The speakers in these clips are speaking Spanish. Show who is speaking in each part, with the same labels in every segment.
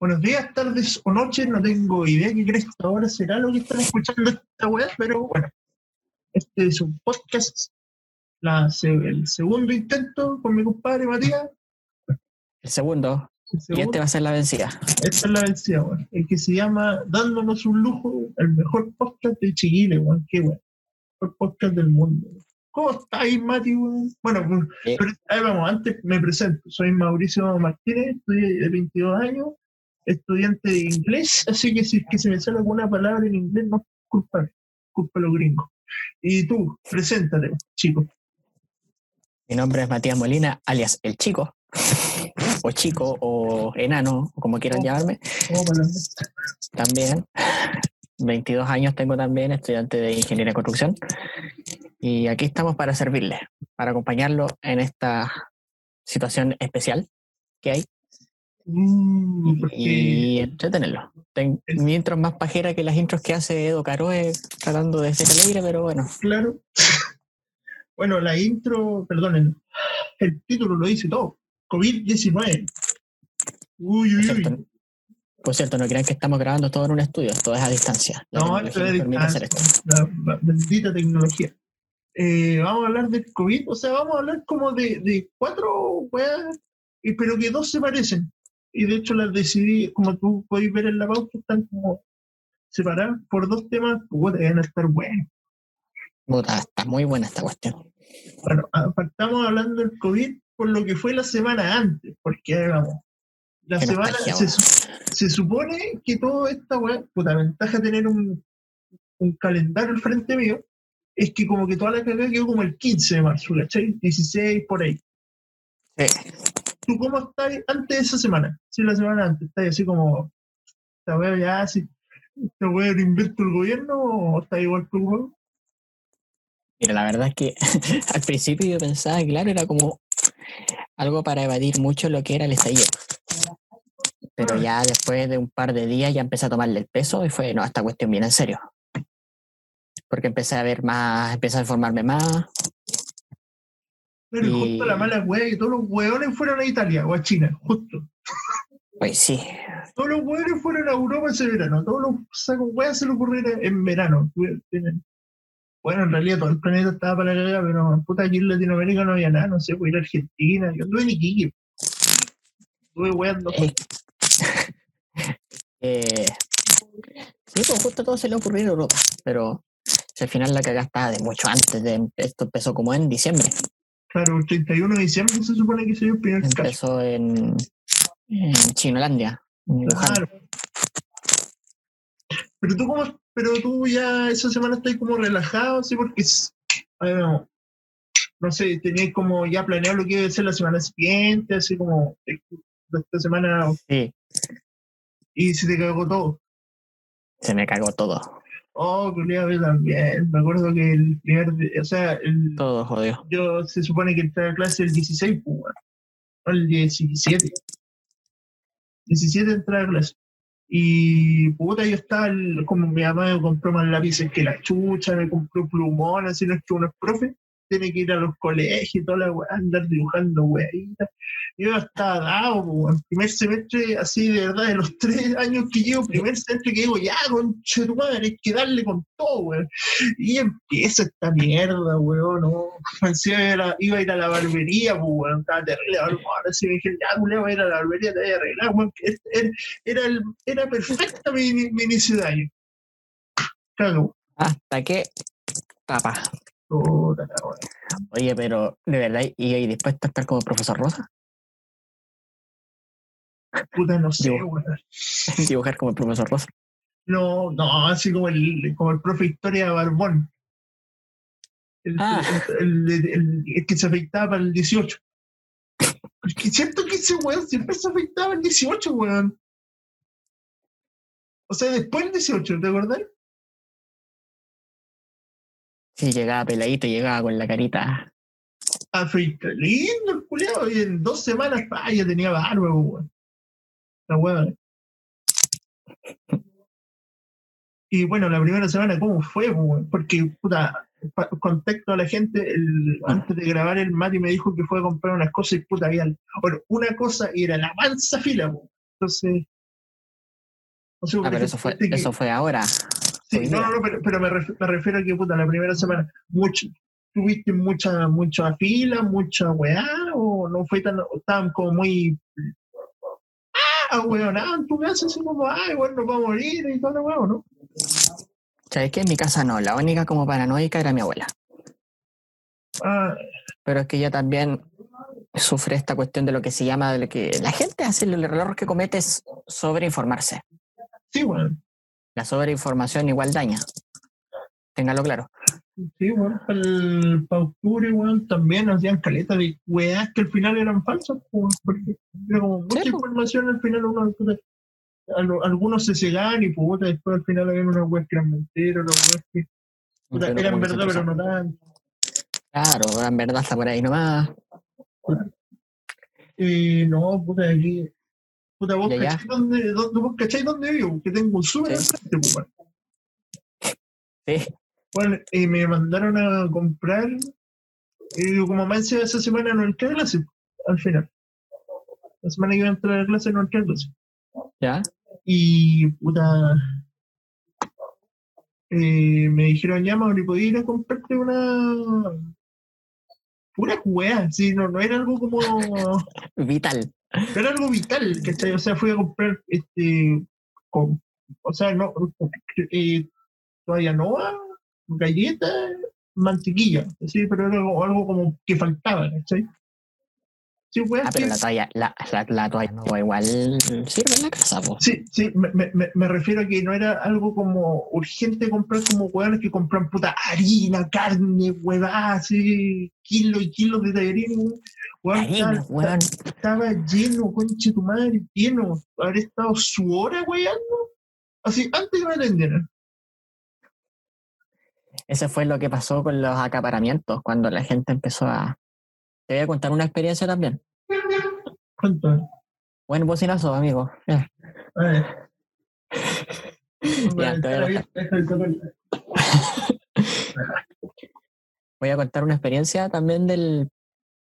Speaker 1: buenos días, tardes o noches, no tengo idea qué crees que ahora será lo que están escuchando esta weá, pero bueno, este es un podcast, la, el segundo intento con mi compadre Matías.
Speaker 2: El segundo.
Speaker 1: el
Speaker 2: Y este va a ser la vencida.
Speaker 1: esta es la vencida, weón, el que se llama Dándonos un lujo, el mejor podcast de Chile, weón, qué weón, el mejor podcast del mundo. ¿Cómo estáis, Mati? Bueno, pues,
Speaker 2: Eh,
Speaker 1: Pero, ahí vamos, antes me presento. Soy Mauricio Martínez, estoy de 22 años, estudiante de inglés, así que si es que se me sale alguna palabra en inglés, no culpa, culpa de los gringos. Y tú, preséntate, chico.
Speaker 2: Mi nombre es Matías Molina, alias El Chico. O Chico, o Enano, como quieran
Speaker 1: Oh.
Speaker 2: llamarme.
Speaker 1: ¿Cómo hablas?
Speaker 2: También. 22 años tengo también, estudiante de Ingeniería de Construcción. Y aquí estamos para servirle, para acompañarlo en esta situación especial que hay
Speaker 1: Mm, porque
Speaker 2: y entretenerlo. Ten-
Speaker 1: Es-
Speaker 2: Mi intro es más pajera que las intros que hace Edo Caroe tratando de ser alegre, pero bueno,
Speaker 1: claro. Bueno, la intro, perdonen, el título lo dice todo. COVID-19. Uy, uy, uy.
Speaker 2: por cierto, no crean que estamos grabando todo en un estudio, todo es a distancia. La
Speaker 1: No, esto es
Speaker 2: permite hacer esto.
Speaker 1: la, bendita tecnología. Eh, vamos a hablar del COVID, o sea, vamos a hablar como de, de cuatro weas, pero que dos se parecen. Y de hecho las decidí, como tú podéis ver en la pauta, están como separadas por dos temas, pues deben estar buenos.
Speaker 2: Está muy buena esta cuestión.
Speaker 1: Bueno, a- partamos hablando del COVID por lo que fue la semana antes, porque la semana se, supone que toda esta wea, puta ventaja tener un, un calendario al frente mío, es que como que toda la cagada quedó como el 15 de marzo, ¿cachai? 16 por ahí.
Speaker 2: Sí.
Speaker 1: ¿Tú cómo estás antes de esa semana? Sí, la semana antes, ¿estás así como, esta wea ya, lo invento el gobierno o está igual que el weón?
Speaker 2: Mira, la verdad es que al principio yo pensaba claro, era como algo para evadir mucho lo que era el estallido. Pero ya después de un par de días ya empecé a tomarle el peso y fue, no, esta cuestión viene en serio. Porque empecé a ver más, empecé a informarme más.
Speaker 1: Pero y justo la mala wea que todos los weones fueron a Italia o a China, justo.
Speaker 2: Pues sí,
Speaker 1: Todos los hueones fueron a Europa ese verano. Todos los sacos hueas se le ocurrieron en verano. Bueno, en realidad todo el planeta estaba para la cagada, pero puta, aquí en Latinoamérica no había nada, no sé, a ir a Argentina. Yo anduve en Iquique. Estuve hueando.
Speaker 2: Eh, eh, sí, pues justo todo se le ocurrió en Europa, pero si al final la cagada estaba de mucho antes, de, esto empezó como en diciembre,
Speaker 1: Claro, el 31 de diciembre se supone que se dio el primer caso.
Speaker 2: empezó en, en Chinolandia, en Wuhan.
Speaker 1: Claro. Pero tú como, pero tú ya esa semana estás como relajado, ¿sí? Porque ver, no, sé, tenías como ya planeado lo que iba a ser la semana siguiente, así como eh, esta semana
Speaker 2: Sí,
Speaker 1: y se te cagó todo.
Speaker 2: se me cagó todo,
Speaker 1: Oh, culiado, yo también. Me acuerdo que el primer, o sea, el,
Speaker 2: todo jodió.
Speaker 1: yo se supone que entré a clase el 16, pues, no el 17. 17 entré a clase. Y puta, yo estaba, el- como mi mamá me compró más lápices que la chucha, me compró plumones, así no es que uno es profe, tiene que ir a los colegios y toda la weá, andar dibujando weaditas. Yo estaba dado, en primer semestre, así de verdad, de los tres años que llevo, primer semestre que digo, ya, conche tu madre, hay que darle con todo, weón. Y empieza esta mierda, weón, no. Encima iba a, ir a la barbería, weón, estaba terrible, ahora sí me dije, ya, culeo, voy a ir a la barbería, te voy a arreglar, weón. que Era, era, perfecta mi, mi inicio año. Cago.
Speaker 2: Hasta que, papá,
Speaker 1: Puta la weón.
Speaker 2: oye, pero de verdad, ¿y ahí dispuesto a estar como profesor Rosa?
Speaker 1: Puta, no sé, weón.
Speaker 2: Dibujar como el profesor Rosa.
Speaker 1: No, no, así como el, como el profe de historia Barbón. El,
Speaker 2: Ah.
Speaker 1: el, el- que se afeitaba para el 18. Es que siento que ese weón siempre se afeitaba el 18, weón. O sea, después del 18, ¿te acordás?
Speaker 2: Sí, llegaba peladito, llegaba con la carita.
Speaker 1: Afeita, lindo el culiao, y en dos semanas, ah, ya tenía barba, weón. La weón. Y bueno, la primera semana, ¿cómo fue, weón? Porque, puta, contexto a la gente, el- antes de grabar el Mati me dijo que fue a comprar unas cosas y puta, había, bueno, una cosa y era la mansa fila, weón. Entonces,
Speaker 2: Ah, pero eso fue,
Speaker 1: que-
Speaker 2: eso fue ahora.
Speaker 1: Sí,
Speaker 2: hoy
Speaker 1: no, no, no, pero, pero me, ref- me refiero a que, puta, la primera semana, mucho, ¿tuviste mucha, mucha fila, mucha weá? ¿O no fue tan, estaban como muy, ah, weón, nada, en tu casa, así como, ay, bueno, nos vamos a morir y todo lo weón, ¿no?
Speaker 2: ¿Sabes qué? En mi casa no. La única como paranoica era mi abuela.
Speaker 1: Ah,
Speaker 2: Pero es que ella también sufre esta cuestión de lo que se llama, de lo que la gente hace, el error que comete es sobreinformarse.
Speaker 1: sí, weón,
Speaker 2: La sobreinformación igual daña. Téngalo claro.
Speaker 1: sí, weón, para para octubre, weón, también hacían caleta de weás que al final eran falsas, porque era como mucha
Speaker 2: Sí,
Speaker 1: información, al final uno, algunos se cegaban y puta, después al final había unas weas que eran mentiras, otras weas que
Speaker 2: Pero
Speaker 1: eran verdad, pero no tanto.
Speaker 2: Claro, en verdad está por ahí nomás.
Speaker 1: Eh, no, puta, aquí. Puta, vos
Speaker 2: ¿Y
Speaker 1: cacháis dónde, dónde, vos cacháis dónde vivo, que tengo un súper
Speaker 2: Sí.
Speaker 1: enfrente, pues.
Speaker 2: Sí,
Speaker 1: Bueno, eh, me mandaron a comprar, y como me decía esa semana no entré a clase, al final. La semana que iba a entrar a clase no entré a clase.
Speaker 2: ya.
Speaker 1: Y, puta, eh, me dijeron, ya, Mauri, ¿podías ir a comprarte una... Pura weá, sí, no, no era algo como...
Speaker 2: Vital.
Speaker 1: Era algo vital, ¿cachai? O sea, fui a comprar, este, o sea, no, eh, todavía no, galletas, mantequilla, sí, pero era algo, algo como que faltaba, ¿cachai? Sí,
Speaker 2: Ah, pero
Speaker 1: sí,
Speaker 2: la toalla, la, la, la toalla no igual sirve en la casa, po.
Speaker 1: sí, sí, me, me- me, refiero a que no era algo como urgente comprar como weones que compran puta harina, carne, huevada, así, kilos y kilos de tallarines, weón,
Speaker 2: weón.
Speaker 1: estaba lleno, conche tu madre, lleno. Habré estado su hora weyando. Así, antes que me atendieran.
Speaker 2: Ese fue lo que pasó con los acaparamientos, cuando la gente empezó a... Te voy a contar una experiencia también.
Speaker 1: ¿Cuánto?
Speaker 2: Buen bocinazo, amigo. Ya.
Speaker 1: A ver.
Speaker 2: Ya, te voy a Voy a contar una experiencia también del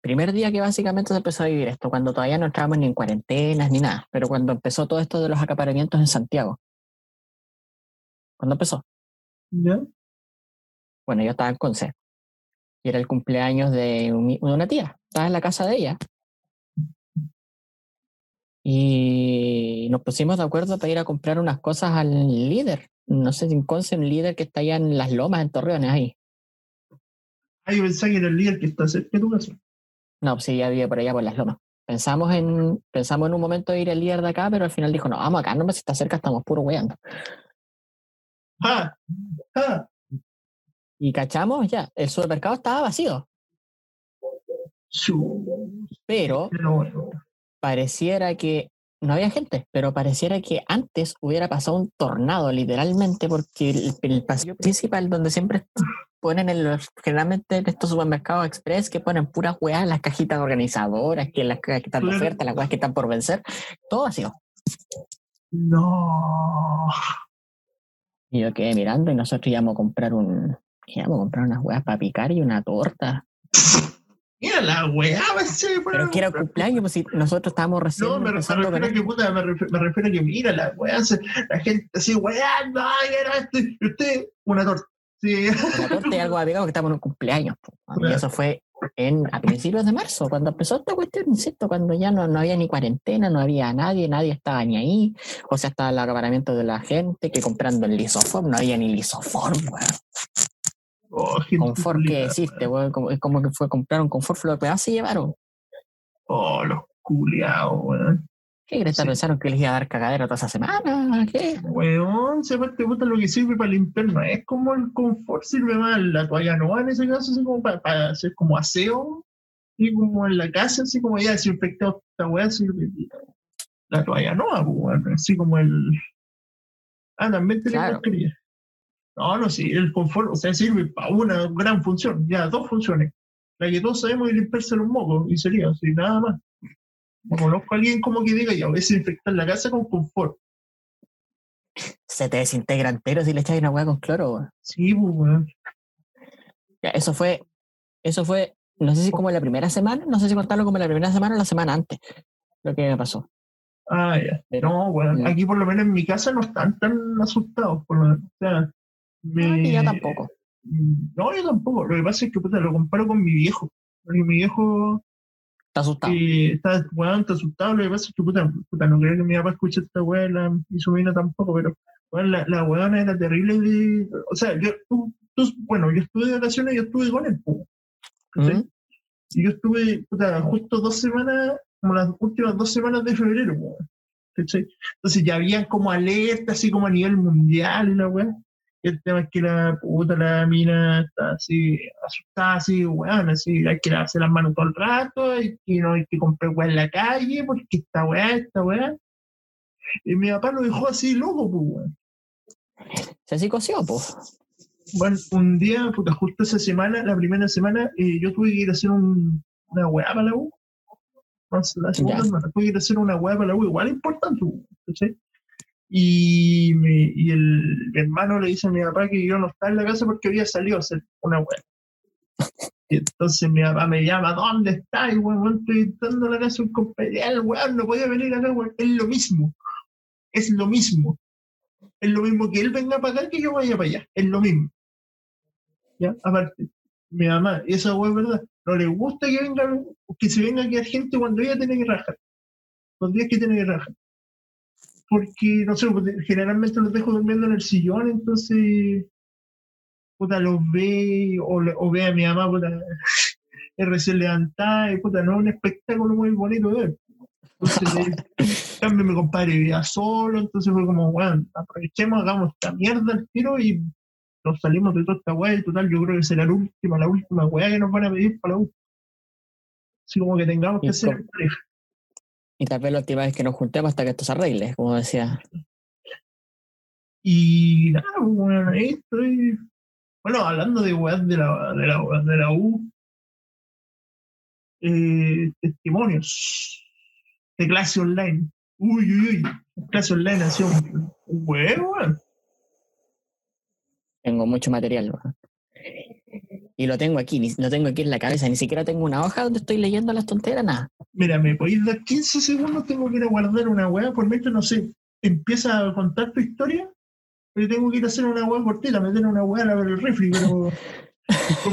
Speaker 2: primer día que básicamente se empezó a vivir esto, cuando todavía no estábamos ni en cuarentenas ni nada, pero cuando empezó todo esto de los acaparamientos en Santiago. ¿Cuándo empezó?
Speaker 1: ¿Ya?
Speaker 2: Bueno, yo estaba en Conce. Y era el cumpleaños de, un- de una tía. Estaba en la casa de ella. Y nos pusimos de acuerdo para ir a comprar unas cosas al líder. No sé si en Conce, un líder que está allá en las lomas, en Torreones, ahí.
Speaker 1: Ah, yo pensaba que era el líder que está cerca de tu casa.
Speaker 2: No, pues sí, ya vive por allá por las lomas. Pensamos en, pensamos en un momento de ir al líder de acá, pero al final dijo, no, vamos acá, no, si está cerca, estamos puro weando.
Speaker 1: ¡Ah! ¡Ah!
Speaker 2: Y cachamos, ya, el supermercado estaba vacío, pero pareciera que no había gente, pero pareciera que antes hubiera pasado un tornado, literalmente, porque el, el pasillo principal donde siempre ponen en los, generalmente en estos supermercados express que ponen puras weas en las cajitas organizadoras, que las que están de oferta, las weas que están por vencer, todo vacío.
Speaker 1: No.
Speaker 2: Y yo quedé mirando y nosotros íbamos a comprar un, íbamos a comprar unas weas para picar y una torta.
Speaker 1: Mira la weá, ese,
Speaker 2: Pero que era cumpleaños, pues si nosotros estábamos recién
Speaker 1: No, me, refiero a que puta, me refiero, me refiero a que mira la weá, la gente así weando, ay, era esto, y usted, una torta. Sí.
Speaker 2: la torta y algo amigo que estamos en un cumpleaños. po. Y eso fue en, a principios de marzo, cuando empezó esta cuestión, insisto, cuando ya no, no había ni cuarentena, no había nadie, nadie estaba ni ahí. O sea, estaba el acaparamiento de la gente que comprando el lisoform, no había ni lisoform, weón.
Speaker 1: Oh,
Speaker 2: Confort que existe, weón. Es como que fue comprar un confort, lo que se llevaron.
Speaker 1: Oh, los culiados, weón.
Speaker 2: ¿Qué crees?
Speaker 1: Sí.
Speaker 2: Pensaron que les iba a dar cagadera toda esa semana. ¿Qué?
Speaker 1: Weón, se parte puta lo que sirve para limpiar, no es como el confort, sirve más la toalla no en ese caso, así como para, para hacer como aseo, y como en la casa, así como ya desinfectado esta weá, sirve la toalla no, pues, weón, así como el. Ah, también tiene
Speaker 2: Claro.
Speaker 1: mascarilla. No, no, sí, el confort, o sea, sirve para una gran función, ya, dos funciones. La que todos sabemos es limpiarse los mocos, y sería así, nada más. No conozco a alguien como que diga, ya, voy a desinfectar la casa con confort.
Speaker 2: Se te desintegra entero si le echas una hueá con cloro, weón.
Speaker 1: Sí, pues, weón.
Speaker 2: Ya, eso fue, eso fue, no sé si como la primera semana, no sé si contarlo como la primera semana o la semana antes, lo que me pasó.
Speaker 1: Ah, ya.
Speaker 2: Pero-
Speaker 1: No, bueno,
Speaker 2: Mm.
Speaker 1: aquí por lo menos en mi casa no están tan asustados. Por lo menos. O sea, me-
Speaker 2: No, y yo tampoco.
Speaker 1: No, yo tampoco. Lo que pasa es que puta, lo comparo con mi viejo. Porque mi viejo
Speaker 2: Está asustado.
Speaker 1: eh, está, weón, está asustado. Lo que pasa es que puta, puta, no creo que mi papá escuche esta weá, la- mi sobrina tampoco, pero weón, la, la weona era terrible. de- o sea, yo, tú, tú- bueno, yo estuve de vacaciones y yo estuve con él. ¿cachai?
Speaker 2: ¿Mm?
Speaker 1: Y yo estuve, puta, justo dos semanas, como las últimas dos semanas de febrero. ¿cachai? Entonces ya habían como alerta, así como a nivel mundial y la weá. El tema es que la puta, la mina está así, asustada, así, weón, así, hay que lavarse las manos todo el rato, y no hay que comprar weá en la calle, porque esta weá, esta weá. Y mi papá lo dejó así loco, pues, weón.
Speaker 2: Se psicoció, pues.
Speaker 1: Bueno, un día, puta, justo esa semana, la primera semana, eh, yo tuve que ir a hacer un- una weá para la U. No la segunda semana, tuve que ir a hacer una weá para la U, igual importante, ¿cachai? Y, me- y el, hermano le dice a mi papá que yo no estaba en la casa porque había salido a hacer una weá. Y entonces mi papá me llama, ¿dónde estás? Y weón, estoy entrando a la casa un compañero, weón, no podía venir acá, weón. Es lo mismo. Es lo mismo. Es lo mismo que él venga para acá que yo vaya para allá. Es lo mismo. Aparte, mi mamá, y esa weá es verdad, no le gusta que venga, que se venga a quedar gente cuando ella tiene que rajar. Los días que tiene que rajar. Porque, no sé, porque generalmente los dejo durmiendo en el sillón, entonces, puta, los ve, o, o ve a mi mamá, puta, es recién levantada, y puta, no es un espectáculo muy bonito de ver. Entonces, cambio, mi compadre vivía solo, entonces fue como, bueno, aprovechemos, hagamos esta mierda al tiro y nos salimos de toda esta weá, y total, yo creo que será la última, la última weá que nos van a pedir para la U. Así como que tengamos que hacer pareja.
Speaker 2: Y tal vez la última vez que nos juntemos hasta que esto se arregle, como decía.
Speaker 1: Y nada, bueno, estoy. Bueno, hablando de weas de la, de la, de la U, eh, testimonios de clase online. Uy, uy, uy. Clase online ha sido un, huevo.
Speaker 2: Tengo mucho material. Y lo tengo aquí, ni- lo tengo aquí en la cabeza. Ni siquiera tengo una hoja donde estoy leyendo las tonteras, nada.
Speaker 1: Mira, me podéis dar 15 segundos, tengo que ir a guardar una wea, por mientras, no sé, empieza a contar tu historia, pero tengo que ir a hacer una wea cortita, meter una wea a la el refri, pero...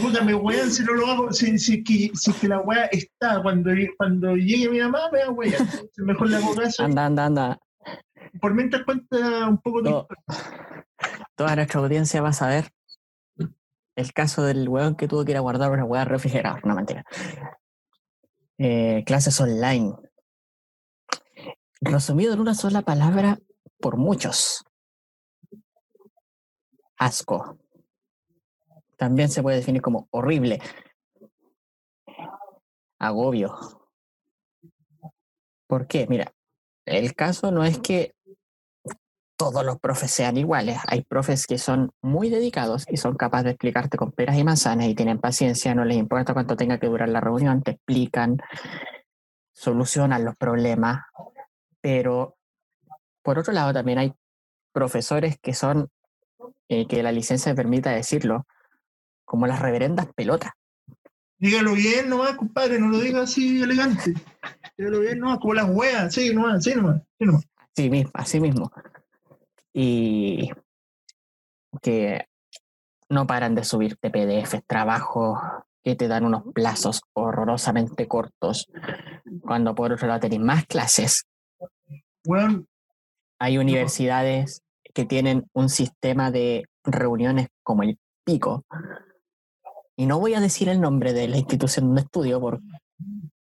Speaker 1: puta, me wean si no lo hago, si, si, es que, si es que la wea está, cuando, cuando llegue mi mamá, me va a wear. Entonces, Mejor le hago caso.
Speaker 2: Anda, anda, anda.
Speaker 1: Por mientras cuenta un poco de
Speaker 2: No. Toda nuestra audiencia va a saber el caso del weón que tuvo que ir a guardar una weá refrigerada. No, mentira. Eh, clases online. Resumido en una sola palabra, por muchos. Asco. También se puede definir como horrible. Agobio. ¿Por qué? Mira, el caso no es que todos los profes sean iguales. Hay profes que son muy dedicados y son capaces de explicarte con peras y manzanas y tienen paciencia, no les importa cuánto tenga que durar la reunión, te explican, solucionan los problemas. Pero por otro lado también hay profesores que son, eh, que la licencia me permita decirlo, como las reverendas pelotas.
Speaker 1: Dígalo bien nomás, compadre, no lo diga así elegante. Dígalo bien nomás, como las weas, sí, nomás, sí, nomás, sí, nomás.
Speaker 2: Así mismo, así mismo. Y que no paran de subirte PDFs, trabajos que te dan unos plazos horrorosamente cortos, cuando por otro lado tenés más clases.
Speaker 1: Weón,
Speaker 2: Hay universidades que tienen un sistema de reuniones como el pico. Y no voy a decir el nombre de la institución donde estudio por,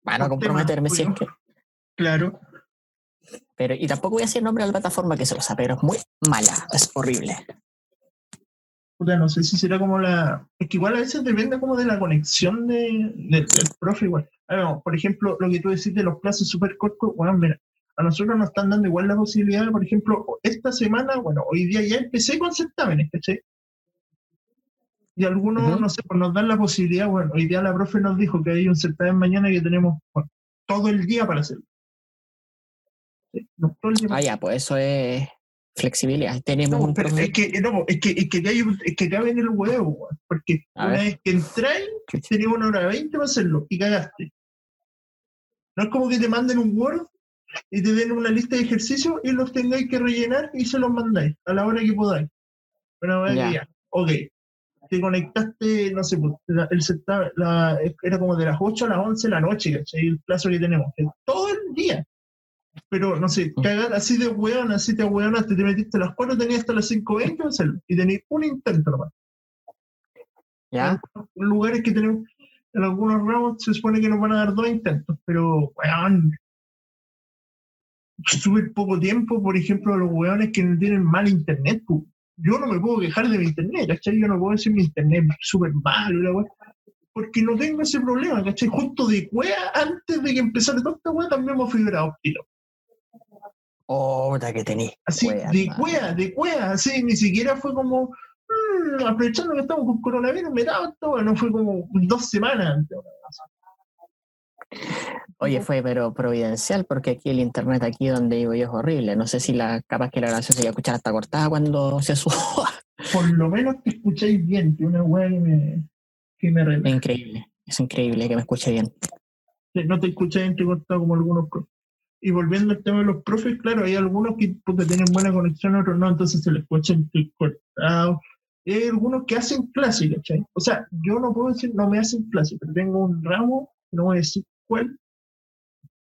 Speaker 2: para
Speaker 1: Por
Speaker 2: comprometerme si es que
Speaker 1: claro.
Speaker 2: Pero, y tampoco voy a decir el nombre de la plataforma que se sabe, pero es muy mala, es horrible.
Speaker 1: Puta, no sé si será como la. Es que igual a veces depende como de la conexión de, del, del profe, igual. Por ejemplo, lo que tú decís de los plazos súper cortos, bueno, mira, a nosotros nos están dando igual la posibilidad, por ejemplo, esta semana, bueno, hoy día ya empecé con certámenes, ¿cachai? Y algunos, no sé, pues nos dan la posibilidad, bueno, hoy día la profe nos dijo que hay un certamen mañana y que tenemos bueno, todo el día para hacerlo.
Speaker 2: Ah, ya, pues eso es flexibilidad. Tenemos
Speaker 1: no,
Speaker 2: un
Speaker 1: pero es que, no, es que, es que, hay un- es que en el huevo, porque
Speaker 2: A
Speaker 1: una
Speaker 2: ver.
Speaker 1: vez que entráis, tenés una hora veinte para hacerlo y cagaste. No es como que te manden un Word y te den una lista de ejercicios y los tengáis que rellenar y se los mandáis a la hora que podáis. Una vez
Speaker 2: Ya.
Speaker 1: que ya, ok, te conectaste, no sé, pues, la- el la- era como de las 8 a las 11 de la noche, ¿cachai? El plazo que tenemos, todo el día. Pero, no sé, cagar así de hueón, así te hueonaste, te metiste a las 4, tenías hasta las 5.20 hacerlo, y tenías un intento nomás.
Speaker 2: ¿Ya?
Speaker 1: En lugares que tenemos, en algunos ramos se supone que nos van a dar dos intentos, pero, weón, súper poco tiempo, por ejemplo, los weones que no tienen mal internet, yo no me puedo quejar de mi internet, ¿cachai? Yo no puedo decir mi internet súper malo, la weá, porque no tengo ese problema, ¿cachai? Justo de cuea, antes de que empezara toda esta weá, cambiamos fibra óptica.
Speaker 2: Oh, puta que tení.
Speaker 1: Así, de
Speaker 2: man.
Speaker 1: cuea, de cuea, así, ni siquiera fue como, "Mm, aprovechando que estamos con coronavirus, me daba esto, bueno, fue como dos semanas antes.
Speaker 2: Oye, fue pero providencial porque aquí el internet aquí donde vivo yo es horrible. No sé si la capaz que la grabación se iba a escuchar hasta cortada cuando se suba.
Speaker 1: Por lo menos te escucháis bien, que una weá que me, que me
Speaker 2: Es increíble, es increíble que me escuche bien.
Speaker 1: No te escucháis entrecortado como algunos. Y volviendo al tema de los profes, claro, hay algunos que porque tienen buena conexión, otros no, entonces se les escucha entrecortado. Y hay algunos que hacen clase, ¿cachai? O sea, yo no puedo decir no me hacen clase, pero tengo un ramo, no voy a decir cuál,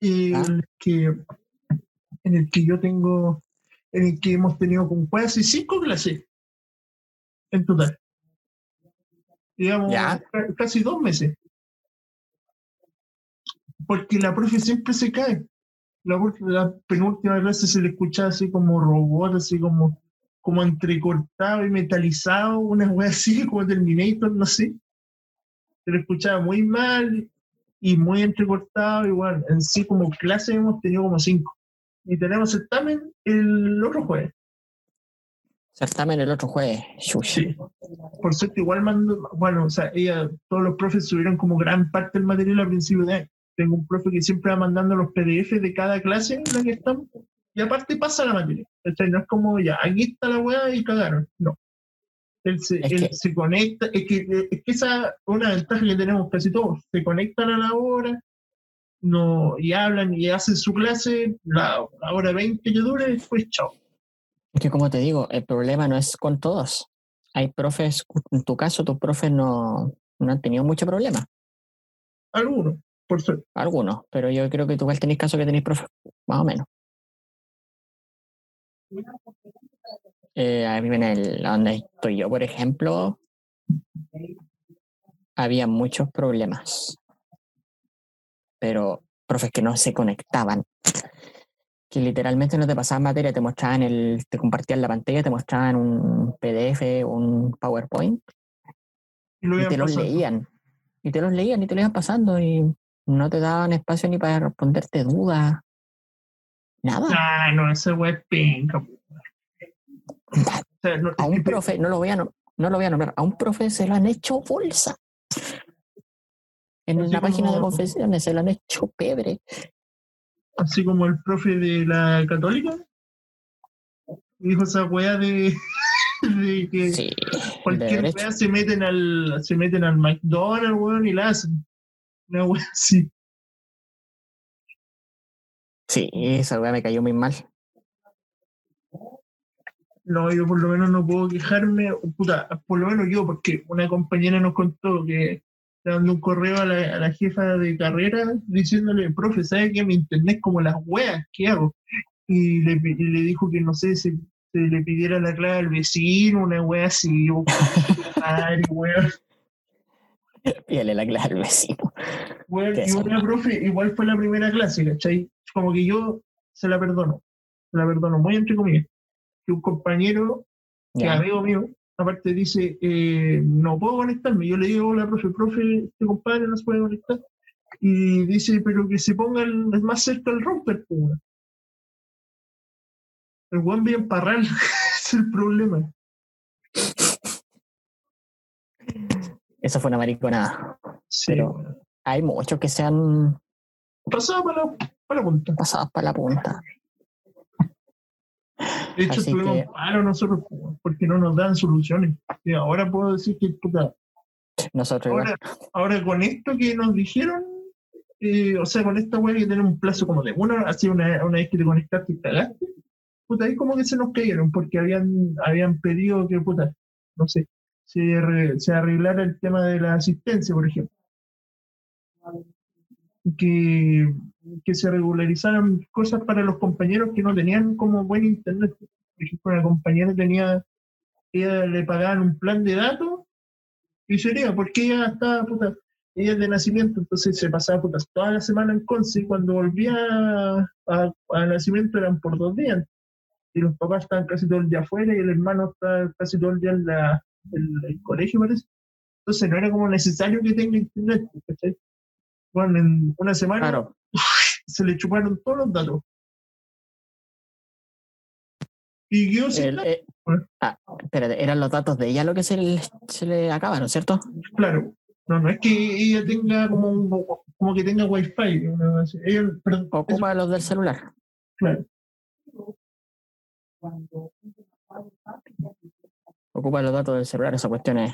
Speaker 2: Ah.
Speaker 1: en, el que, en el que yo tengo, en el que hemos tenido con casi cinco clases en total. Digamos, casi dos meses. Porque la profe siempre se cae. La, la penúltima clase se le escuchaba así como robot, así como, como entrecortado y metalizado, una wea así como Terminator, no sé. Se le escuchaba muy mal y muy entrecortado. Igual, en sí, como clase hemos tenido como cinco. Y tenemos certamen el otro jueves.
Speaker 2: Certamen el otro jueves.
Speaker 1: Sí. Por suerte, igual mando, bueno, o sea, ella, todos los profes subieron como gran parte del material a principio de año. Tengo un profe que siempre va mandando los PDF de cada clase en la que estamos, y aparte pasa la materia. ¿cachai? No es como ya, aquí está la weá y cagaron. No. Él se,
Speaker 2: Es
Speaker 1: él
Speaker 2: que-
Speaker 1: se conecta, es que, es que esa es una ventaja que tenemos casi todos. Se conectan a la hora, no, y hablan y hacen su clase, la, la hora 20 que dure, después chao.
Speaker 2: Es que como te digo, el problema no es con todos. Hay profes, en tu caso, tus profes no, no han tenido mucho problema.
Speaker 1: Algunos, por suerte.
Speaker 2: Algunos, pero yo creo que tú igual tenéis caso que tenéis profes, más o menos. Eh, a mí en el, donde estoy yo, por ejemplo, había muchos problemas. Pero profes que no se conectaban. Que literalmente no te pasaban materia, te mostraban el, te compartían la pantalla, te mostraban un PDF, un PowerPoint,
Speaker 1: Y, lo
Speaker 2: te los leían. Y te los leían y te los iban pasando y no te daban espacio ni para responderte dudas. Nada.
Speaker 1: Ah, no, esa weá es penca. po. O sea, no,
Speaker 2: A un profe, no lo voy a, nom- no lo voy a nombrar, a un profe se lo han hecho bolsa. En
Speaker 1: Así
Speaker 2: la página de confesiones se lo han hecho pebre.
Speaker 1: así como el profe de la católica dijo esa weá de, de que
Speaker 2: Sí,
Speaker 1: cualquier weá se meten al se meten al McDonald's weón y la hacen una weá así
Speaker 2: Sí, esa weá me cayó muy mal.
Speaker 1: no yo por lo menos no puedo quejarme puta por lo menos yo porque una compañera nos contó que le mandó un correo a la, a la jefa de carrera diciéndole profe sabe que mi internet como las weas ¿qué hago? y le, pi- y le dijo que no sé si se le pidiera la clave al vecino, una wea así, o madre, wea.
Speaker 2: Pídele la clave al vecino.
Speaker 1: Y una
Speaker 2: zorra.
Speaker 1: profe, igual fue la primera clase, ¿cachai? Como que yo se la perdono, se la perdono, muy entre comillas. Que un compañero, que amigo mío, aparte dice, eh, no puedo conectarme. Yo le digo, hola, profe, profe, este compadre no se puede conectar. Y dice, pero que se ponga el, más cerca al romper. El buen bien parral, es el problema.
Speaker 2: Eso fue una mariconada.
Speaker 1: Sí,
Speaker 2: Pero-. Hay muchos que se han
Speaker 1: Pasaba para la, para la punta.
Speaker 2: pasado para la punta.
Speaker 1: De hecho,
Speaker 2: Así
Speaker 1: estuvimos
Speaker 2: que-
Speaker 1: nosotros po, porque no nos dan soluciones. Y ahora puedo decir que puta,
Speaker 2: Nosotros igual.
Speaker 1: ahora, ahora con esto que nos dijeron, eh, o sea, con esta web que tenemos un plazo como de una así una, una vez que te conectaste y cagaste, puta, ahí como que se nos cayeron porque habían, habían pedido que, puta, no sé, se, se arreglara el tema de la asistencia, por ejemplo. Que, que se regularizaran cosas para los compañeros que no tenían como buen internet. Por ejemplo, una compañera tenía, ella le pagaban un plan de datos y sería, porque ella estaba, puta, ella es de nacimiento, entonces se pasaba puta, toda la semana en Conce y cuando volvía a, a- a nacimiento eran por dos días. Y los papás estaban casi todo el día afuera y el hermano estaba casi todo el día en, la, el colegio, parece. Entonces no era como necesario que tenga internet, ¿cachai? Bueno, en una semana
Speaker 2: Claro,
Speaker 1: se le chuparon todos los datos. Y sin
Speaker 2: el- eh, ah, espérate, eran los datos de ella lo que se le, se le acabaron, ¿cierto?
Speaker 1: claro. No, no es que ella tenga como un, como que tenga wifi. Ella, perdón, eso,
Speaker 2: Ocupa los del celular.
Speaker 1: claro.
Speaker 2: Ocupa los datos del celular, esa cuestión es.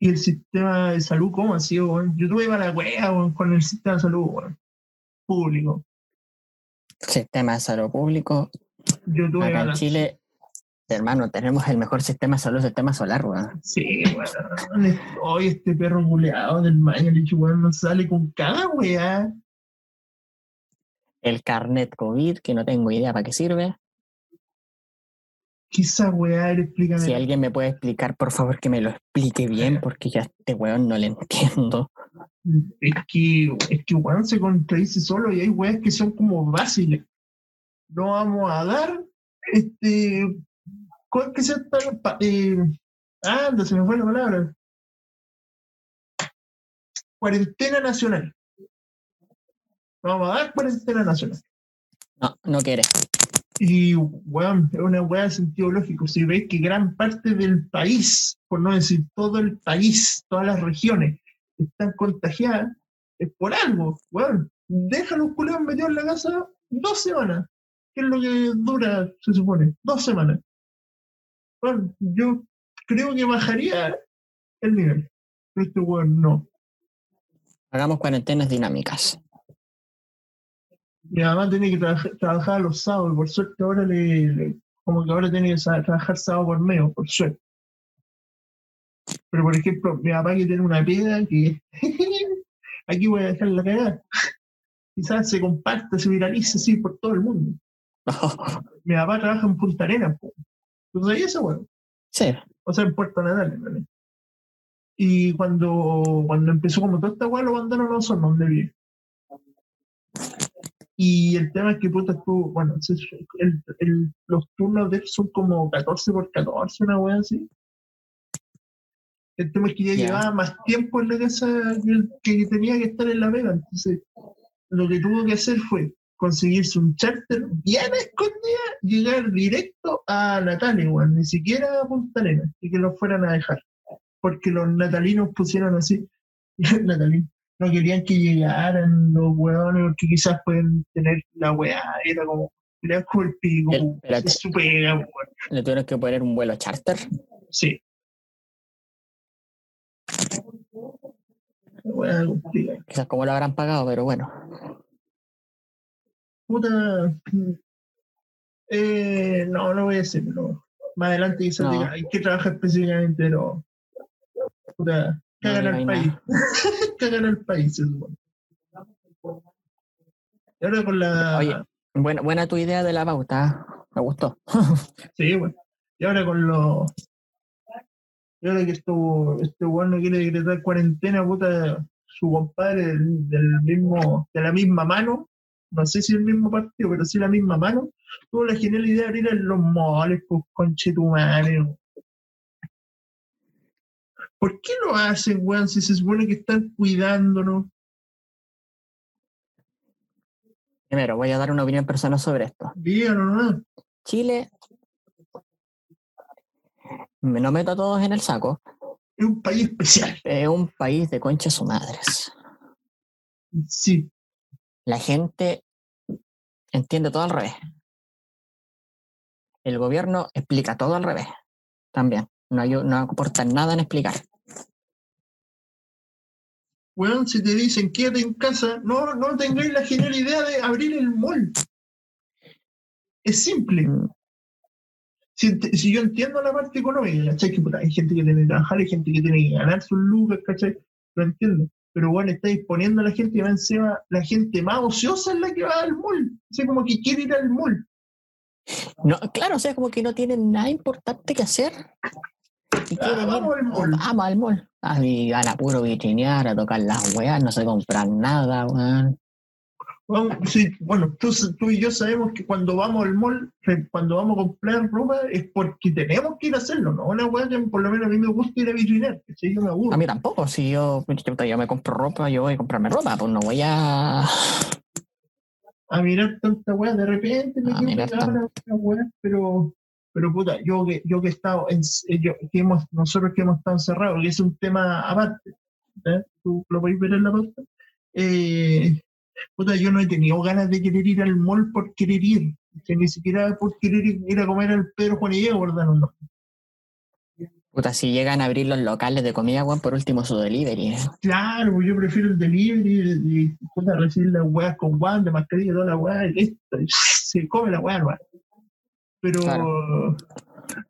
Speaker 1: Y el sistema de salud, ¿cómo ha sido? weón? Yo tuve para la wea weón, con el sistema de salud weón, público.
Speaker 2: Sistema de salud público.
Speaker 1: Yo tuve
Speaker 2: Acá en Chile, hermano, tenemos el mejor sistema de salud, sistema solar, weón.
Speaker 1: Sí, weón. Hoy este perro culeado del Mañalich, weón, no sale con cada weá.
Speaker 2: El carnet COVID, que no tengo idea para qué sirve.
Speaker 1: ¿Qué esa weá? Explícame.
Speaker 2: Si alguien me puede explicar, por favor, que me lo explique bien, porque ya este weón no le entiendo.
Speaker 1: Es que, es que weón se contradice solo y hay weas que son como básicas. No vamos a dar, este, ¿cuál que sea pa- Eh, anda, se me fue la palabra. Cuarentena nacional. No vamos a dar cuarentena nacional.
Speaker 2: No, no quiere.
Speaker 1: Y, weón, es una weá de sentido lógico. Si veis que gran parte del país, por no decir todo el país, todas las regiones, están contagiadas, es por algo, weón. Deja los culeros metidos en la casa dos semanas. ¿Qué es lo que dura, se supone? Dos semanas. Bueno, yo creo que bajaría el nivel. Pero este weón no.
Speaker 2: Hagamos cuarentenas dinámicas.
Speaker 1: Mi mamá tiene que trabajar, trabajar los sábados, por suerte ahora le, le- como que ahora tiene que trabajar sábado por medio, por suerte. Pero por ejemplo, mi papá que tiene una pega que aquí voy a dejar la cagada. Quizás se comparta, se viralice así por todo el mundo. Mi papá trabaja en Punta Arenas, po. ¿Tú sabías eso, weón?
Speaker 2: sí,
Speaker 1: O sea, en Puerto Natal, realidad. Y cuando, cuando empezó como toda esta weá, lo mandaron a Osorno, donde vive. Y el tema es que puta estuvo, bueno, el- el- los turnos de él son como 14 por 14, una weá así. El tema es que ya llevaba más tiempo en la casa que, tenía que estar en la vega. Entonces, lo que tuvo que hacer fue conseguirse un charter bien escondida, llegar directo a Natalia, weón, ni siquiera a Punta Arenas, y que lo fueran a dejar. Porque los natalinos pusieron así, natalinos, no querían que llegaran los weones, porque quizás pueden tener la weá, era como, era como el pico,
Speaker 2: El-
Speaker 1: weón,
Speaker 2: espérate.
Speaker 1: es su pega, weón.
Speaker 2: le tuvieron que poner un vuelo charter.
Speaker 1: Sí.
Speaker 2: Quizás como lo habrán pagado, pero bueno.
Speaker 1: Puta. Eh, no, no voy a decir, pero más adelante quizás
Speaker 2: No.
Speaker 1: diga, hay que trabajar específicamente, pero. Puta,
Speaker 2: No
Speaker 1: al
Speaker 2: digáis
Speaker 1: país. cagan al país, se supone. Y ahora con la.
Speaker 2: Oye. Buena, buena tu idea de la pauta. ¿eh? Me gustó.
Speaker 1: Sí, bueno. Y ahora con los. Y ahora que esto, este weón no quiere decretar cuarentena, puta, su compadre del, del mismo, de la misma mano, no sé si el mismo partido, pero sí la misma mano, tuvo la genial idea de abrir en los moles, pues conchetumares. ¿Por qué lo hacen, weón, si se supone que están cuidándonos?
Speaker 2: Primero, voy a dar una opinión personal sobre esto.
Speaker 1: Díganlo nomás.
Speaker 2: Chile, me no meto a todos en el saco,
Speaker 1: Es un país especial.
Speaker 2: es un país de conchas su madres.
Speaker 1: Sí,
Speaker 2: La gente entiende todo al revés. El gobierno explica todo al revés. También. No, hay, no aportan nada en explicar.
Speaker 1: weón, si te dicen quédate en casa, no, no tengáis la genial idea de abrir el mall. Es simple.
Speaker 2: Mm.
Speaker 1: Si, si yo entiendo la parte económica, ¿cachai? Que puta, hay gente que tiene que trabajar, hay gente que tiene que ganar sus lucas, ¿cachai? Lo entiendo. Pero bueno, está disponiendo a la gente y va encima, la gente más ociosa es la que va al mall. O sea, como que quiere ir al mall.
Speaker 2: No, claro, o sea, como que no tienen nada importante que hacer. Y
Speaker 1: Ah,
Speaker 2: quieren ir.
Speaker 1: vamos al mall.
Speaker 2: Vamos al mall. A mí a puro vitrinear, a tocar las weas, no se compran nada, weón.
Speaker 1: Bueno, sí, bueno, tú, tú y yo sabemos que cuando vamos al mall, eh, cuando vamos a comprar ropa, es porque tenemos que ir a hacerlo, ¿no? Una weá que por lo menos a mí me gusta ir a vitrinear, ¿cachai? Yo me aburro.
Speaker 2: A mí tampoco, si yo, yo, me compro ropa, yo voy a comprarme ropa, pues no voy a.
Speaker 1: a mirar tanta weá, de repente me
Speaker 2: A
Speaker 1: quedo
Speaker 2: mirar
Speaker 1: pegado a la- la weá, pero, pero puta, yo que, yo que he estado, en, eh, yo, que hemos, nosotros que hemos estado encerrados, que es un tema aparte, ¿eh? tú lo podéis ver en la pauta, eh, puta, yo no he tenido ganas de querer ir al mall por querer ir, que ni siquiera por querer ir, ir a comer al Pedro Juan y Diego, ¿verdad? No.
Speaker 2: Puta, si llegan a abrir los locales de comida, weón, por último su delivery. ¿eh?
Speaker 1: Claro, yo prefiero el delivery y, puta, recibir las weas con guantes, mascarilla, toda la weá, y listo, se come la weá, hermano. Pero,
Speaker 2: Claro.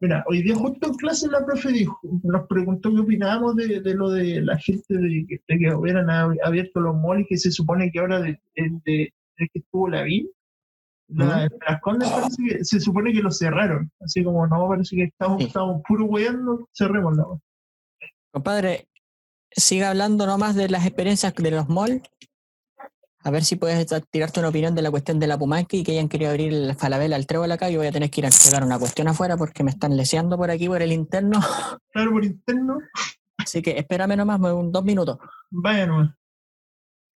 Speaker 1: mira, hoy día justo en clase la profe dijo, nos preguntó qué opinábamos de, de lo de la gente de, que- de que hubieran ab- abierto los malls que se supone que ahora de, de, que estuvo la vi, la, las condes parece que se supone que lo cerraron, así como no, parece que estamos,
Speaker 2: Sí.
Speaker 1: estamos puro weando, cerremos la.
Speaker 2: Compadre, siga hablando nomás de las experiencias de los malls. A ver si puedes tirarte una opinión de la cuestión de la Pumanque y que hayan querido abrir el Falabella al Trébol acá. Yo voy a tener que ir a entregar una cuestión afuera porque me están leseando por aquí, por el interno.
Speaker 1: Claro, por interno,
Speaker 2: Así que espérame nomás un, dos minutos.
Speaker 1: vaya nomás.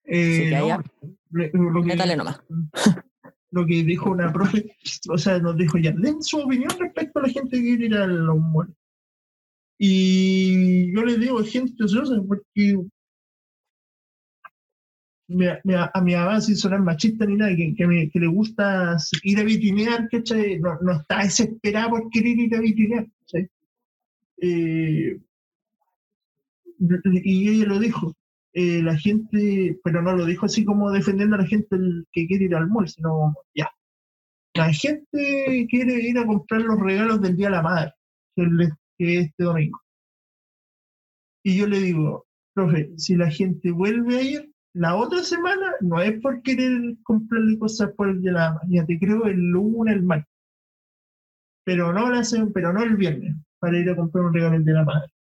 Speaker 1: Eh,
Speaker 2: que
Speaker 1: no,
Speaker 2: haya-
Speaker 1: le- lo que-
Speaker 2: nomás.
Speaker 1: lo que dijo una profe, o sea, nos dijo ya, den su opinión respecto a la gente que quiere ir a los malls. Y yo les digo, gente ociosa, porque a mi mamá, sin sonar machista ni nada, que, que, me- que le gusta ir a vitrinear, ¿cachai? No, no está desesperada por querer ir a vitrinear, ¿cachai? Eh, y ella lo dijo, eh, la gente, pero no lo dijo así como defendiendo a la gente que quiere ir al mall, sino ya. La gente quiere ir a comprar los regalos del Día de la Madre, que es este domingo. Y yo le digo, profe, si la gente vuelve a ir la otra semana, no es por querer comprarle cosas por el de la ya te creo el lunes, el martes. Pero no, la sem- pero no el viernes, para ir a comprar un regalo de la Madre.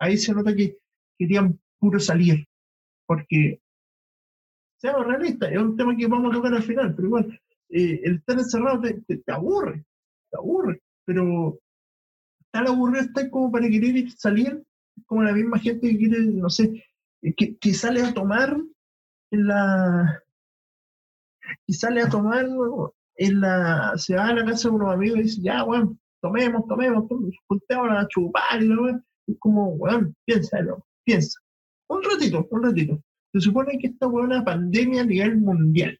Speaker 1: Ahí se nota que querían puro salir, porque, seamos realistas, es un tema que vamos a tocar al final, pero igual, eh, el estar encerrado te, aburre, te aburre, pero tan aburrido está como para querer ir- salir, como la misma gente que quiere, no sé, eh, que, sale a tomar la... y sale a tomar en la... se va a la casa de unos amigos y dice, ya, bueno, tomemos, tomemos, juntemos a chupar y weá. Es como, weón, piénsalo, piensa. Un ratito, un ratito. Se supone que esta buena pandemia a nivel mundial.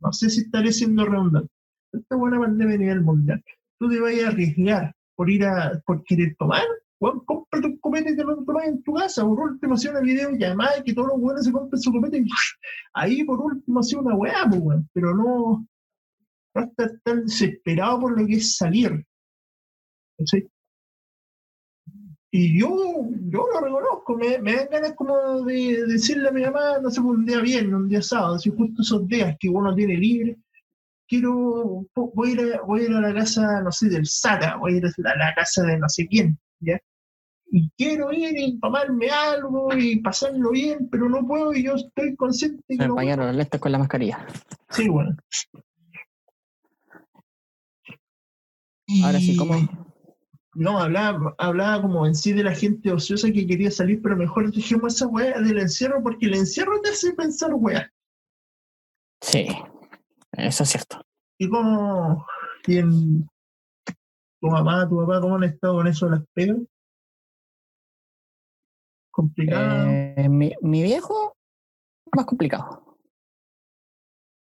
Speaker 1: No sé si estaré siendo redundante. Esta buena pandemia a nivel mundial. Tú te vayas a arriesgar por ir a, por querer tomar, weón, cómprate un copete y te lo tomas en tu casa. Por último, hacía una videollamada y que todos los buenos se compren su copete y ahí por último hacía una weá, pues, weón. Pero no, no estar tan desesperado por lo que es salir. ¿cachai? Y yo, yo lo reconozco, me, dan ganas como de decirle a mi mamá, no sé, un día viernes, un día sábado, si justo esos días que uno tiene libre, quiero, voy a, ir a, voy a ir a la casa, no sé, del Sara, voy a ir a la, la casa de no sé quién, ¿ya? Y quiero ir y tomarme algo y pasarlo bien, pero no puedo y yo estoy consciente
Speaker 2: me
Speaker 1: no
Speaker 2: empañaron los lentes con la mascarilla.
Speaker 1: Sí, bueno.
Speaker 2: Ahora sí,
Speaker 1: Y-
Speaker 2: ¿cómo?
Speaker 1: No, hablaba, hablaba como en sí de la gente ociosa que quería salir, pero mejor dejemos esa weá del encierro, porque el encierro te hace pensar weá.
Speaker 2: Sí, eso es cierto.
Speaker 1: ¿Y cómo, quién, tu mamá, tu papá, cómo han estado con eso de las pegas? Complicado.
Speaker 2: Eh, mi, mi viejo, más complicado.